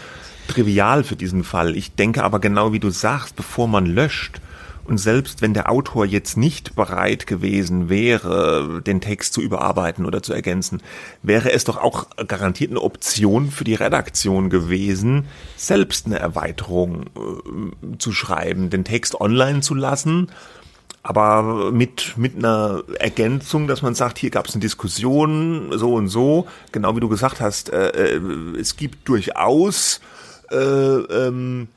trivial für diesen Fall. Ich denke aber genau wie du sagst, bevor man löscht, und selbst wenn der Autor jetzt nicht bereit gewesen wäre, den Text zu überarbeiten oder zu ergänzen, wäre es doch auch garantiert eine Option für die Redaktion gewesen, selbst eine Erweiterung äh, zu schreiben, den Text online zu lassen, aber mit, mit einer Ergänzung, dass man sagt, hier gab es eine Diskussion, so und so, genau wie du gesagt hast, äh, äh es gibt durchaus äh, ähm,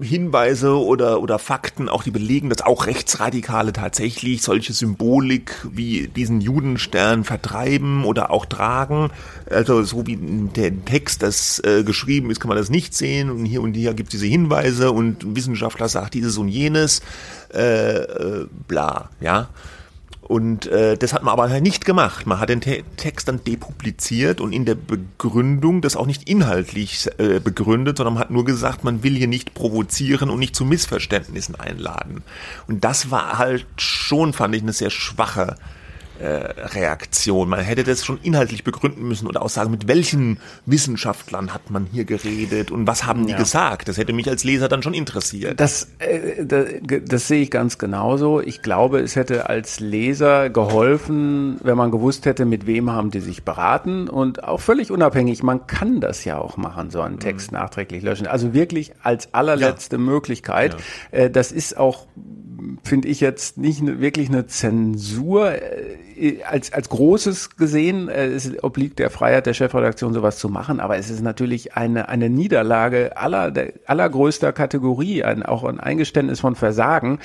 Hinweise oder, oder Fakten, auch die belegen, dass auch Rechtsradikale tatsächlich solche Symbolik wie diesen Judenstern vertreiben oder auch tragen. Also so wie der Text das äh, geschrieben ist, kann man das nicht sehen. Und hier und hier gibt es diese Hinweise und ein Wissenschaftler sagt dieses und jenes. Äh, äh, bla, ja. Und äh, das hat man aber halt nicht gemacht. Man hat den Te Text dann depubliziert und in der Begründung das auch nicht inhaltlich äh, begründet, sondern man hat nur gesagt, man will hier nicht provozieren und nicht zu Missverständnissen einladen. Und das war halt schon, fand ich, eine sehr schwache Reaktion. Man hätte das schon inhaltlich begründen müssen oder auch sagen, mit welchen Wissenschaftlern hat man hier geredet und was haben die ja. gesagt. Das hätte mich als Leser dann schon interessiert. Das, äh, das, das sehe ich ganz genauso. Ich glaube, es hätte als Leser geholfen, wenn man gewusst hätte, mit wem haben die sich beraten und auch völlig unabhängig. Man kann das ja auch machen, so einen Text mhm. nachträglich löschen. Also wirklich als allerletzte ja. Möglichkeit. Ja. Äh, das ist auch finde ich jetzt nicht ne, wirklich eine Zensur äh, als, als Großes gesehen. Äh, es obliegt der Freiheit der Chefredaktion, sowas zu machen, aber es ist natürlich eine, eine Niederlage aller, der, allergrößter Kategorie, ein, auch ein Eingeständnis von Versagen.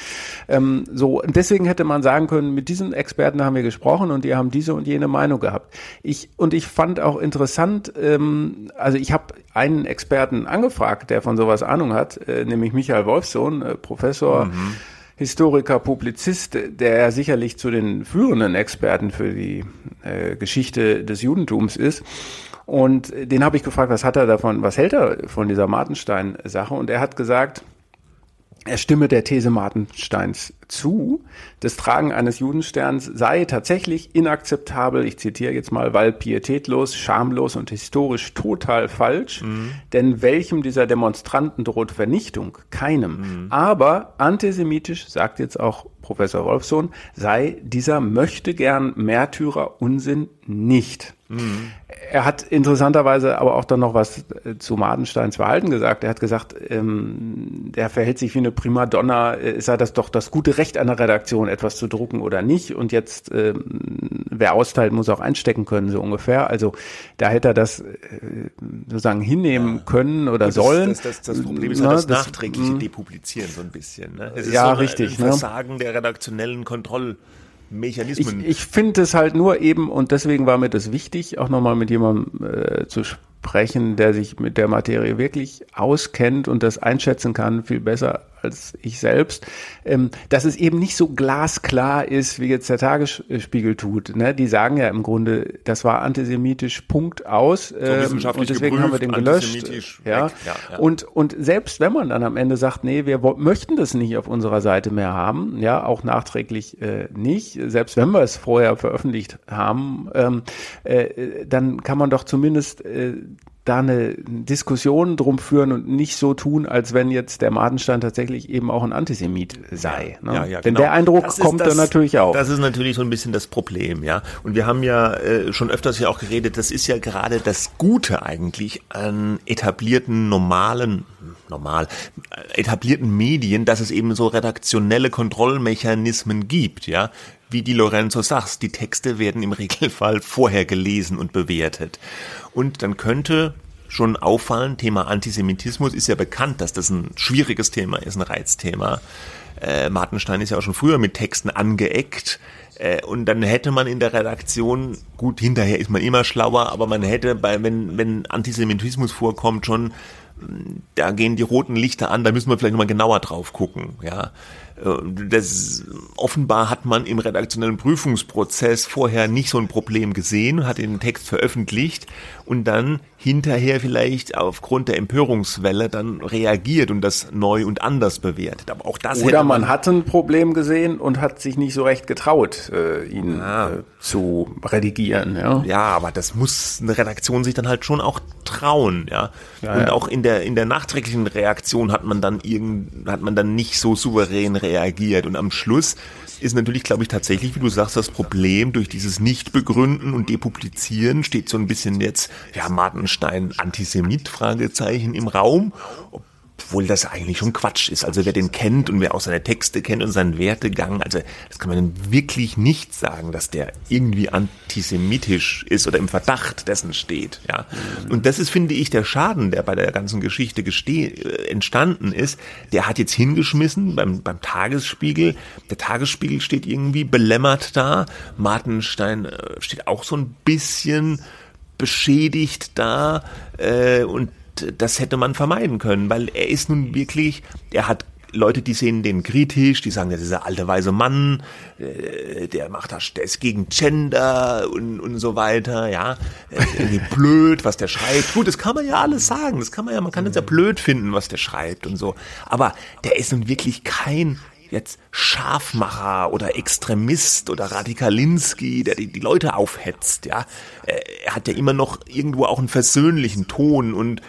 Ähm, so, und deswegen hätte man sagen können, mit diesen Experten haben wir gesprochen und die haben diese und jene Meinung gehabt. Ich, und ich fand auch interessant, ähm, also ich habe einen Experten angefragt, der von sowas Ahnung hat, äh, nämlich Michael Wolfsohn, äh, Professor, mhm. Historiker, Publizist, der sicherlich zu den führenden Experten für die äh, Geschichte des Judentums ist. Und den habe ich gefragt, was hat er davon, was hält er von dieser Martenstein-Sache? Und er hat gesagt, er stimme der These Martensteins zu, das Tragen eines Judensterns sei tatsächlich inakzeptabel, ich zitiere jetzt mal, weil pietätlos, schamlos und historisch total falsch, mhm. denn welchem dieser Demonstranten droht Vernichtung? Keinem. Mhm. Aber antisemitisch, sagt jetzt auch Professor Wolfsohn, sei dieser möchte gern Märtyrer Unsinn nicht. Mhm. Er hat interessanterweise aber auch dann noch was äh, zu Madensteins Verhalten gesagt. Er hat gesagt, ähm, der verhält sich wie eine Primadonna, äh, sei das doch das gute Recht einer Redaktion, etwas zu drucken oder nicht. Und jetzt, ähm, wer austeilt, muss auch einstecken können, so ungefähr. Also da hätte er das äh, sozusagen hinnehmen ja. können oder das, sollen. Das, das, das, Problem ist halt das, das nachträgliche mhm. Depublizieren so ein bisschen. Ne? Es ist ja, so richtig. Ein ne? Versagen ne? der redaktionellen Kontrolle. Mechanismen. Ich, ich finde es halt nur eben, und deswegen war mir das wichtig, auch nochmal mit jemandem äh, zu sprechen, der sich mit der Materie wirklich auskennt und das einschätzen kann, viel besser als ich selbst, ähm, dass es eben nicht so glasklar ist, wie jetzt der Tagesspiegel tut. Ne? Die sagen ja im Grunde, das war antisemitisch, Punkt aus. Ähm, so und deswegen geprüft, haben wir den gelöscht. Ja? ja, ja. Und, und selbst wenn man dann am Ende sagt, nee, wir möchten das nicht auf unserer Seite mehr haben, ja, auch nachträglich äh, nicht, selbst wenn wir es vorher veröffentlicht haben, ähm, äh, dann kann man doch zumindest äh, da eine Diskussion drum führen und nicht so tun, als wenn jetzt der Madenstein tatsächlich eben auch ein Antisemit sei. Ne? Ja, ja, Denn genau. der Eindruck das kommt das, dann natürlich auch. Das ist natürlich so ein bisschen das Problem, ja. Und wir haben ja äh, schon öfters ja auch geredet, das ist ja gerade das Gute eigentlich an etablierten normalen normal äh, etablierten Medien, dass es eben so redaktionelle Kontrollmechanismen gibt, ja, wie die Lorenzo sagst, die Texte werden im Regelfall vorher gelesen und bewertet. Und dann könnte schon auffallen, Thema Antisemitismus ist ja bekannt, dass das ein schwieriges Thema ist, ein Reizthema. Äh, Martenstein ist ja auch schon früher mit Texten angeeckt. Äh, und dann hätte man in der Redaktion, gut, hinterher ist man immer schlauer, aber man hätte bei, wenn, wenn Antisemitismus vorkommt, schon da gehen die roten Lichter an, da müssen wir vielleicht nochmal genauer drauf gucken, ja. Das, offenbar hat man im redaktionellen Prüfungsprozess vorher nicht so ein Problem gesehen, hat den Text veröffentlicht und dann hinterher vielleicht aufgrund der Empörungswelle dann reagiert und das neu und anders bewertet. Aber auch das Oder man, man hat ein Problem gesehen und hat sich nicht so recht getraut, äh, ihn ja. äh, zu redigieren. Ja? ja, aber das muss eine Redaktion sich dann halt schon auch trauen, ja. ja und ja. auch in der in der nachträglichen Reaktion hat man dann irgend hat man dann nicht so souverän reagiert reagiert. Und am Schluss ist natürlich, glaube ich, tatsächlich, wie du sagst, das Problem durch dieses Nicht-Begründen und Depublizieren steht so ein bisschen jetzt, ja, Martenstein Antisemit, Fragezeichen im Raum. Ob obwohl das eigentlich schon Quatsch ist. Also wer den kennt und wer auch seine Texte kennt und seinen Wertegang, also das kann man wirklich nicht sagen, dass der irgendwie antisemitisch ist oder im Verdacht dessen steht. Ja, und das ist, finde ich, der Schaden, der bei der ganzen Geschichte äh, entstanden ist. Der hat jetzt hingeschmissen beim beim Tagesspiegel. Der Tagesspiegel steht irgendwie belämmert da. Martenstein äh, steht auch so ein bisschen beschädigt da äh, und das hätte man vermeiden können, weil er ist nun wirklich, er hat Leute, die sehen den kritisch, die sagen, das ist der alte weise Mann, äh, der macht das, der ist gegen Gender und, und so weiter, ja, irgendwie blöd, was der schreibt. Gut, das kann man ja alles sagen, das kann man ja, man kann es ja blöd finden, was der schreibt und so. Aber der ist nun wirklich kein jetzt Scharfmacher oder Extremist oder Radikalinski, der die, die Leute aufhetzt, ja. Äh, er hat ja immer noch irgendwo auch einen versöhnlichen Ton und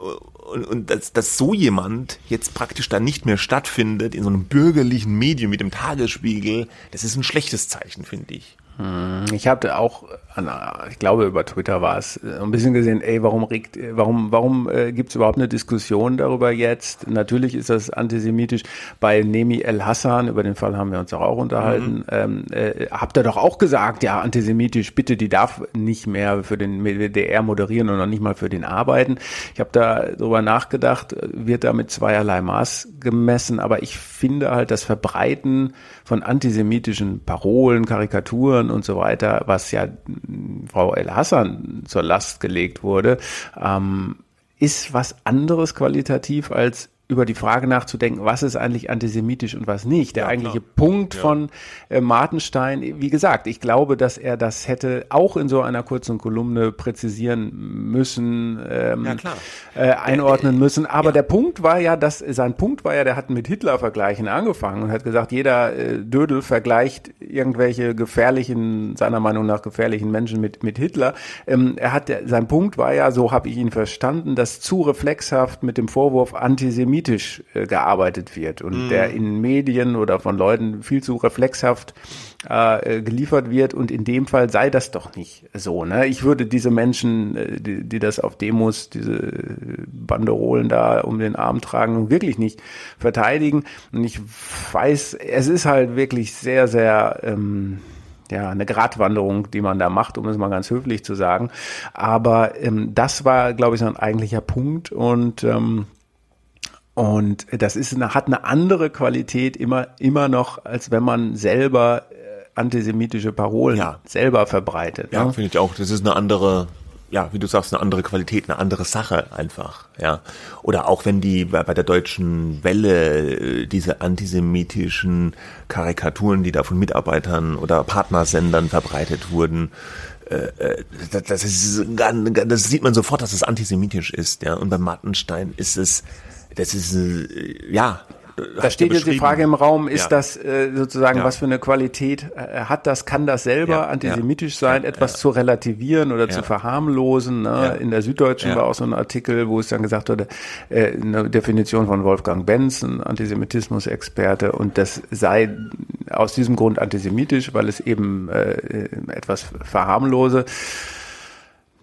und, und dass, dass so jemand jetzt praktisch da nicht mehr stattfindet in so einem bürgerlichen Medium mit dem Tagesspiegel, das ist ein schlechtes Zeichen, finde ich. Hm, ich hatte auch ich glaube über Twitter war es, äh, ein bisschen gesehen, ey, warum regt, warum, warum äh, gibt es überhaupt eine Diskussion darüber jetzt? Natürlich ist das antisemitisch. Bei Nemi El Hassan, über den Fall haben wir uns auch, auch unterhalten, mhm. ähm, äh, habt ihr doch auch gesagt, ja, antisemitisch, bitte, die darf nicht mehr für den WDR moderieren und noch nicht mal für den arbeiten. Ich habe da drüber nachgedacht, wird da mit zweierlei Maß gemessen, aber ich finde halt das Verbreiten von antisemitischen Parolen, Karikaturen und so weiter, was ja Frau El Hassan zur Last gelegt wurde, ähm, ist was anderes qualitativ als über die Frage nachzudenken, was ist eigentlich antisemitisch und was nicht. Der ja, eigentliche klar. Punkt ja. von äh, Martenstein, wie gesagt, ich glaube, dass er das hätte auch in so einer kurzen Kolumne präzisieren müssen, ähm, ja, äh, einordnen müssen. Aber der Punkt war ja, dass sein Punkt war ja, der hat mit Hitler-Vergleichen angefangen und hat gesagt, jeder äh, Dödel vergleicht irgendwelche gefährlichen, seiner Meinung nach gefährlichen Menschen mit, mit Hitler. Ähm, er hat, sein Punkt war ja, so habe ich ihn verstanden, dass zu reflexhaft mit dem Vorwurf Antisemitismus politisch äh, gearbeitet wird und mm. der in Medien oder von Leuten viel zu reflexhaft äh, geliefert wird und in dem Fall sei das doch nicht so. Ne? Ich würde diese Menschen, äh, die, die das auf Demos, diese Banderolen da um den Arm tragen, wirklich nicht verteidigen. Und ich weiß, es ist halt wirklich sehr, sehr ähm, ja, eine Gratwanderung, die man da macht, um es mal ganz höflich zu sagen. Aber ähm, das war, glaube ich, so ein eigentlicher Punkt und ähm, und das ist eine, hat eine andere Qualität immer, immer noch, als wenn man selber äh, antisemitische Parolen ja. selber verbreitet. Ja, ne? finde ich auch. Das ist eine andere, ja, wie du sagst, eine andere Qualität, eine andere Sache einfach, ja. Oder auch wenn die bei, bei der deutschen Welle äh, diese antisemitischen Karikaturen, die da von Mitarbeitern oder Partnersendern verbreitet wurden, äh, das, ist, das sieht man sofort, dass es antisemitisch ist, ja. Und bei Mattenstein ist es das ist, äh, ja, da steht jetzt die Frage im Raum, ist ja. das äh, sozusagen, ja. was für eine Qualität äh, hat das, kann das selber ja. antisemitisch sein, etwas zu relativieren oder zu verharmlosen? Ne? In der Süddeutschen war auch so ein Artikel, wo es dann gesagt wurde, äh, eine Definition von Wolfgang Benz, ein Antisemitismus-Experte, und das sei aus diesem Grund antisemitisch, weil es eben äh, etwas verharmlose.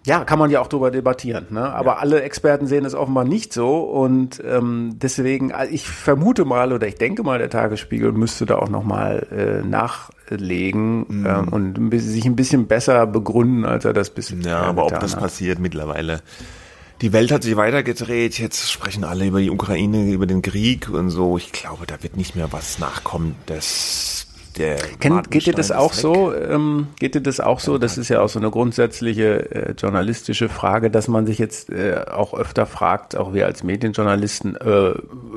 Ja, kann man ja auch darüber debattieren. Ne? Aber ja. alle Experten sehen es offenbar nicht so. Und ähm, deswegen, also ich vermute mal oder ich denke mal, der Tagesspiegel müsste da auch nochmal äh, nachlegen mhm. ähm, und sich ein bisschen besser begründen, als er das bisher Ja, aber ob das hat. passiert mittlerweile. Die Welt hat sich weitergedreht. Jetzt sprechen alle über die Ukraine, über den Krieg und so. Ich glaube, da wird nicht mehr was nachkommen. Das der Kennt, geht dir das auch so? Ähm, geht dir das auch so? Das ist ja auch so eine grundsätzliche äh, journalistische Frage, dass man sich jetzt äh, auch öfter fragt, auch wir als Medienjournalisten, äh,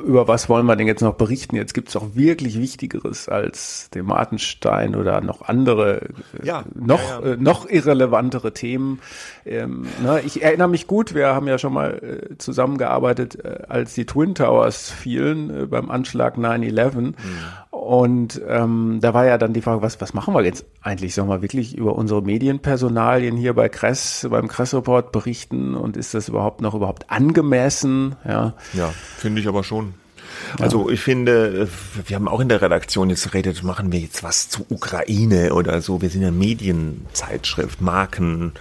über was wollen wir denn jetzt noch berichten? Jetzt gibt es auch wirklich Wichtigeres als den Martenstein oder noch andere, äh, ja, noch, ja, ja. Äh, noch irrelevantere Themen. Ähm, ne, ich erinnere mich gut, wir haben ja schon mal äh, zusammengearbeitet, als die Twin Towers fielen beim Anschlag 9-11. Mhm. Und ähm, da war ja dann die Frage, was, was machen wir jetzt eigentlich? Sollen wir wirklich über unsere Medienpersonalien hier bei Kress, beim Kress-Report berichten? Und ist das überhaupt noch überhaupt angemessen? Ja, ja finde ich aber schon. Also ich finde, wir haben auch in der Redaktion jetzt geredet, machen wir jetzt was zu Ukraine oder so. Wir sind ja Medienzeitschrift, Marken,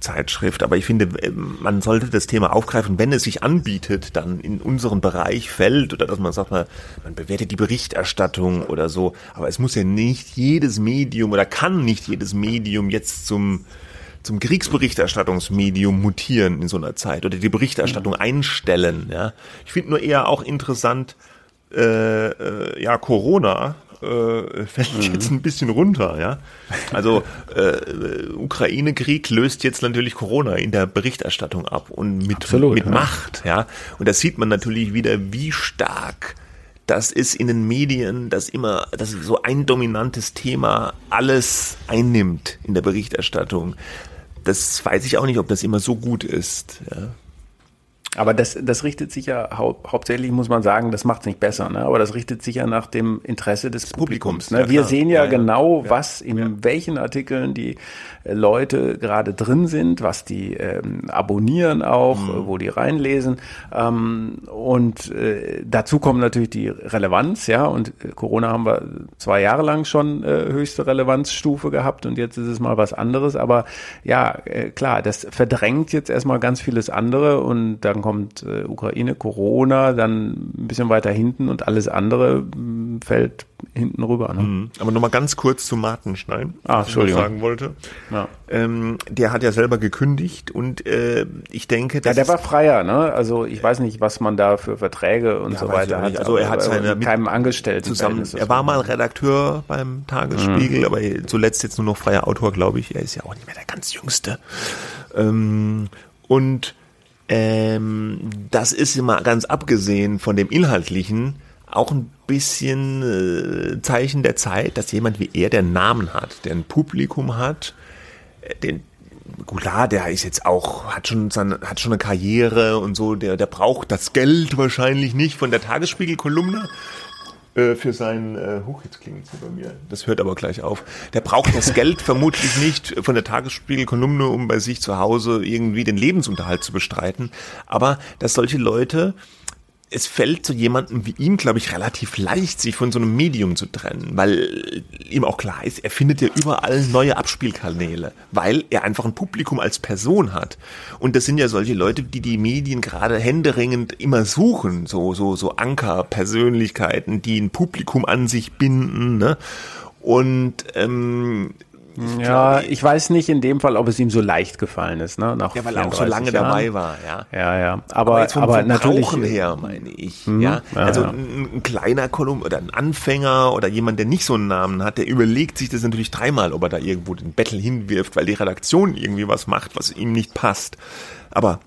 Zeitschrift, aber ich finde, man sollte das Thema aufgreifen, wenn es sich anbietet, dann in unseren Bereich fällt oder dass man sagt, man, man bewertet die Berichterstattung oder so. Aber es muss ja nicht jedes Medium oder kann nicht jedes Medium jetzt zum zum Kriegsberichterstattungsmedium mutieren in so einer Zeit oder die Berichterstattung mhm. einstellen. Ja, ich finde nur eher auch interessant, äh, äh, ja Corona äh, fällt mhm. jetzt ein bisschen runter, ja. Also äh, Ukraine-Krieg löst jetzt natürlich Corona in der Berichterstattung ab und mit, Absolut, mit ja. Macht, ja. Und da sieht man natürlich wieder, wie stark das ist in den Medien, dass immer, dass so ein dominantes Thema alles einnimmt in der Berichterstattung. Das weiß ich auch nicht, ob das immer so gut ist. Ja. Aber das, das richtet sich ja hau hauptsächlich, muss man sagen, das macht es nicht besser, ne? aber das richtet sich ja nach dem Interesse des Publikums. Ne? Ja, Wir sehen ja, ja genau, ja. was in welchen Artikeln die äh, Leute gerade drin sind, was die ähm, abonnieren auch, mhm. wo die reinlesen. Ähm, und äh, dazu kommt natürlich die Relevanz, ja, und äh, Corona haben wir zwei Jahre lang schon äh, höchste Relevanzstufe gehabt und jetzt ist es mal was anderes. Aber ja, äh, klar, das verdrängt jetzt erstmal ganz vieles andere und dann kommt äh, Ukraine, Corona, dann ein bisschen weiter hinten und alles andere mh, fällt hinten rüber. Ne? Mhm. Aber nochmal ganz kurz zu Martenstein, ah, was ich sagen wollte. Ja. Ähm, der hat ja selber gekündigt und äh, ich denke, ja, der war freier, ne? Also ich weiß nicht, was man da für Verträge und ja, so weiter hat. Also er hat seine mit keinem Angestellten zusammen. Er war mal Redakteur beim Tagesspiegel, mhm. aber zuletzt jetzt nur noch freier Autor, glaube ich. Er ist ja auch nicht mehr der ganz Jüngste. Ähm, und ähm, das ist immer ganz abgesehen von dem Inhaltlichen auch ein bisschen äh, Zeichen der Zeit, dass jemand wie er, der einen Namen hat, der ein Publikum hat, äh, den klar, der ist jetzt auch, hat schon seine, hat schon eine Karriere und so, der, der braucht das Geld wahrscheinlich nicht von der Tagesspiegel-Kolumne äh, für sein, äh, huch, jetzt klingt es bei mir, das hört aber gleich auf. Der braucht das Geld vermutlich nicht von der Tagesspiegel-Kolumne, um bei sich zu Hause irgendwie den Lebensunterhalt zu bestreiten. Aber dass solche Leute es fällt zu jemandem wie ihm, glaube ich, relativ leicht, sich von so einem Medium zu trennen, weil ihm auch klar ist, er findet ja überall neue Abspielkanäle, weil er einfach ein Publikum als Person hat. Und das sind ja solche Leute, die die Medien gerade händeringend immer suchen, so, so, so Ankerpersönlichkeiten, die ein Publikum an sich binden, ne? Und ähm, ja, ich weiß nicht in dem Fall, ob es ihm so leicht gefallen ist, ne? Nach ja, weil er auch so lange Jahren. dabei war, ja. Ja, ja. Aber, aber, jetzt vom, aber vom natürlich her, meine ich. Mhm. Ja? ja? also ja. Ein, ein, kleiner Kolumn oder ein Anfänger oder jemand, der nicht so einen Namen hat, der überlegt sich das natürlich dreimal, ob er da irgendwo den Battle hinwirft, weil die Redaktion irgendwie was macht, was ihm nicht passt. Aber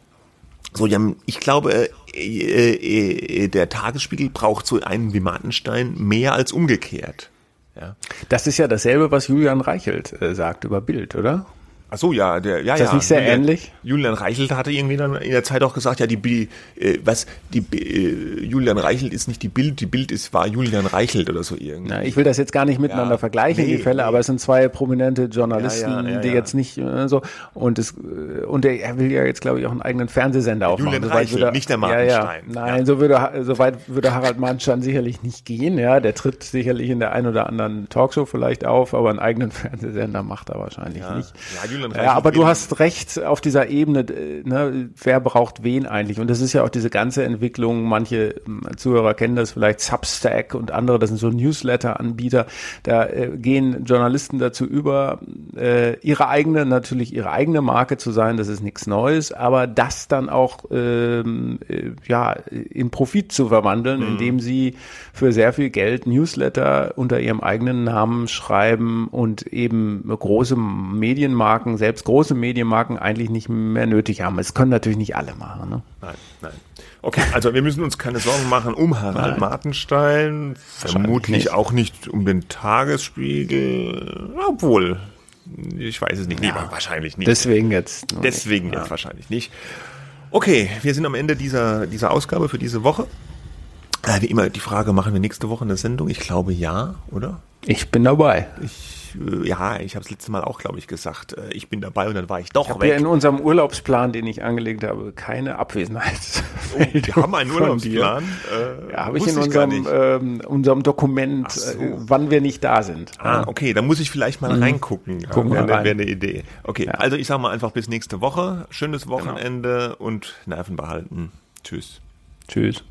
so, ja, ich glaube, äh, äh, äh, der Tagesspiegel braucht so einen wie Martenstein mehr als umgekehrt. Ja. Das ist ja dasselbe, was Julian Reichelt äh, sagt über Bild, oder? Ach so, ja, der, ja, ist das ja. nicht sehr Julian, ähnlich? Julian Reichelt hatte irgendwie dann in der Zeit auch gesagt, ja, die, äh, was, die, äh, Julian Reichelt ist nicht die Bild, die Bild ist, war Julian Reichelt oder so irgendwie. Na, ich will das jetzt gar nicht miteinander ja, vergleichen, nee, die Fälle, nee. aber es sind zwei prominente Journalisten, ja, die jetzt nicht äh, so, und es, äh, und der, er will ja jetzt, glaube ich, auch einen eigenen Fernsehsender aufmachen. Julian Reichelt, er, nicht der Martenstein. Ja, Nein, so würde, so weit würde Harald Martenstein sicherlich nicht gehen, ja, der tritt sicherlich in der ein oder anderen Talkshow vielleicht auf, aber einen eigenen Fernsehsender macht er wahrscheinlich nicht. Ja, Julian Reichelt. Ja, aber du hast recht auf dieser Ebene, äh, ne, wer braucht wen eigentlich? Und das ist ja auch diese ganze Entwicklung, manche Zuhörer kennen das vielleicht, Substack und andere, das sind so Newsletter-Anbieter, da äh, gehen Journalisten dazu über, äh, ihre eigene, natürlich ihre eigene Marke zu sein, das ist nichts Neues, aber das dann auch ähm, äh, ja, in Profit zu verwandeln, mhm. indem sie für sehr viel Geld Newsletter unter ihrem eigenen Namen schreiben und eben große Medienmarken, selbst große Medienmarken, Medienmarken eigentlich nicht mehr nötig haben. Es können natürlich nicht alle machen. Ne? Nein, nein. Okay, also wir müssen uns keine Sorgen machen um Harald nein. Martenstein, vermutlich nicht. auch nicht um den Tagesspiegel, obwohl, ich weiß es nicht, ja, nee, wahrscheinlich nicht. Deswegen jetzt. Deswegen nicht. jetzt ja. wahrscheinlich nicht. Okay, wir sind am Ende dieser, dieser Ausgabe für diese Woche. Äh, wie immer die Frage, machen wir nächste Woche eine Sendung? Ich glaube ja, oder? Ich bin dabei. Ich äh, ja, ich habe es letztes Mal auch, glaube ich, gesagt, äh, ich bin dabei und dann war ich doch ich weg. Ja in unserem Urlaubsplan, den ich angelegt habe, keine Abwesenheit. Oh, wir haben einen Urlaubsplan. Äh, ja, habe ich in unserem, ähm, unserem Dokument, so. äh, wann wir nicht da sind. Ah, okay, dann muss ich vielleicht mal mhm. reingucken. Gucken ja, wäre wär eine Idee. Okay, ja. also ich sage mal einfach bis nächste Woche. Schönes genau. Wochenende genau. und Nerven behalten. Tschüss. Tschüss.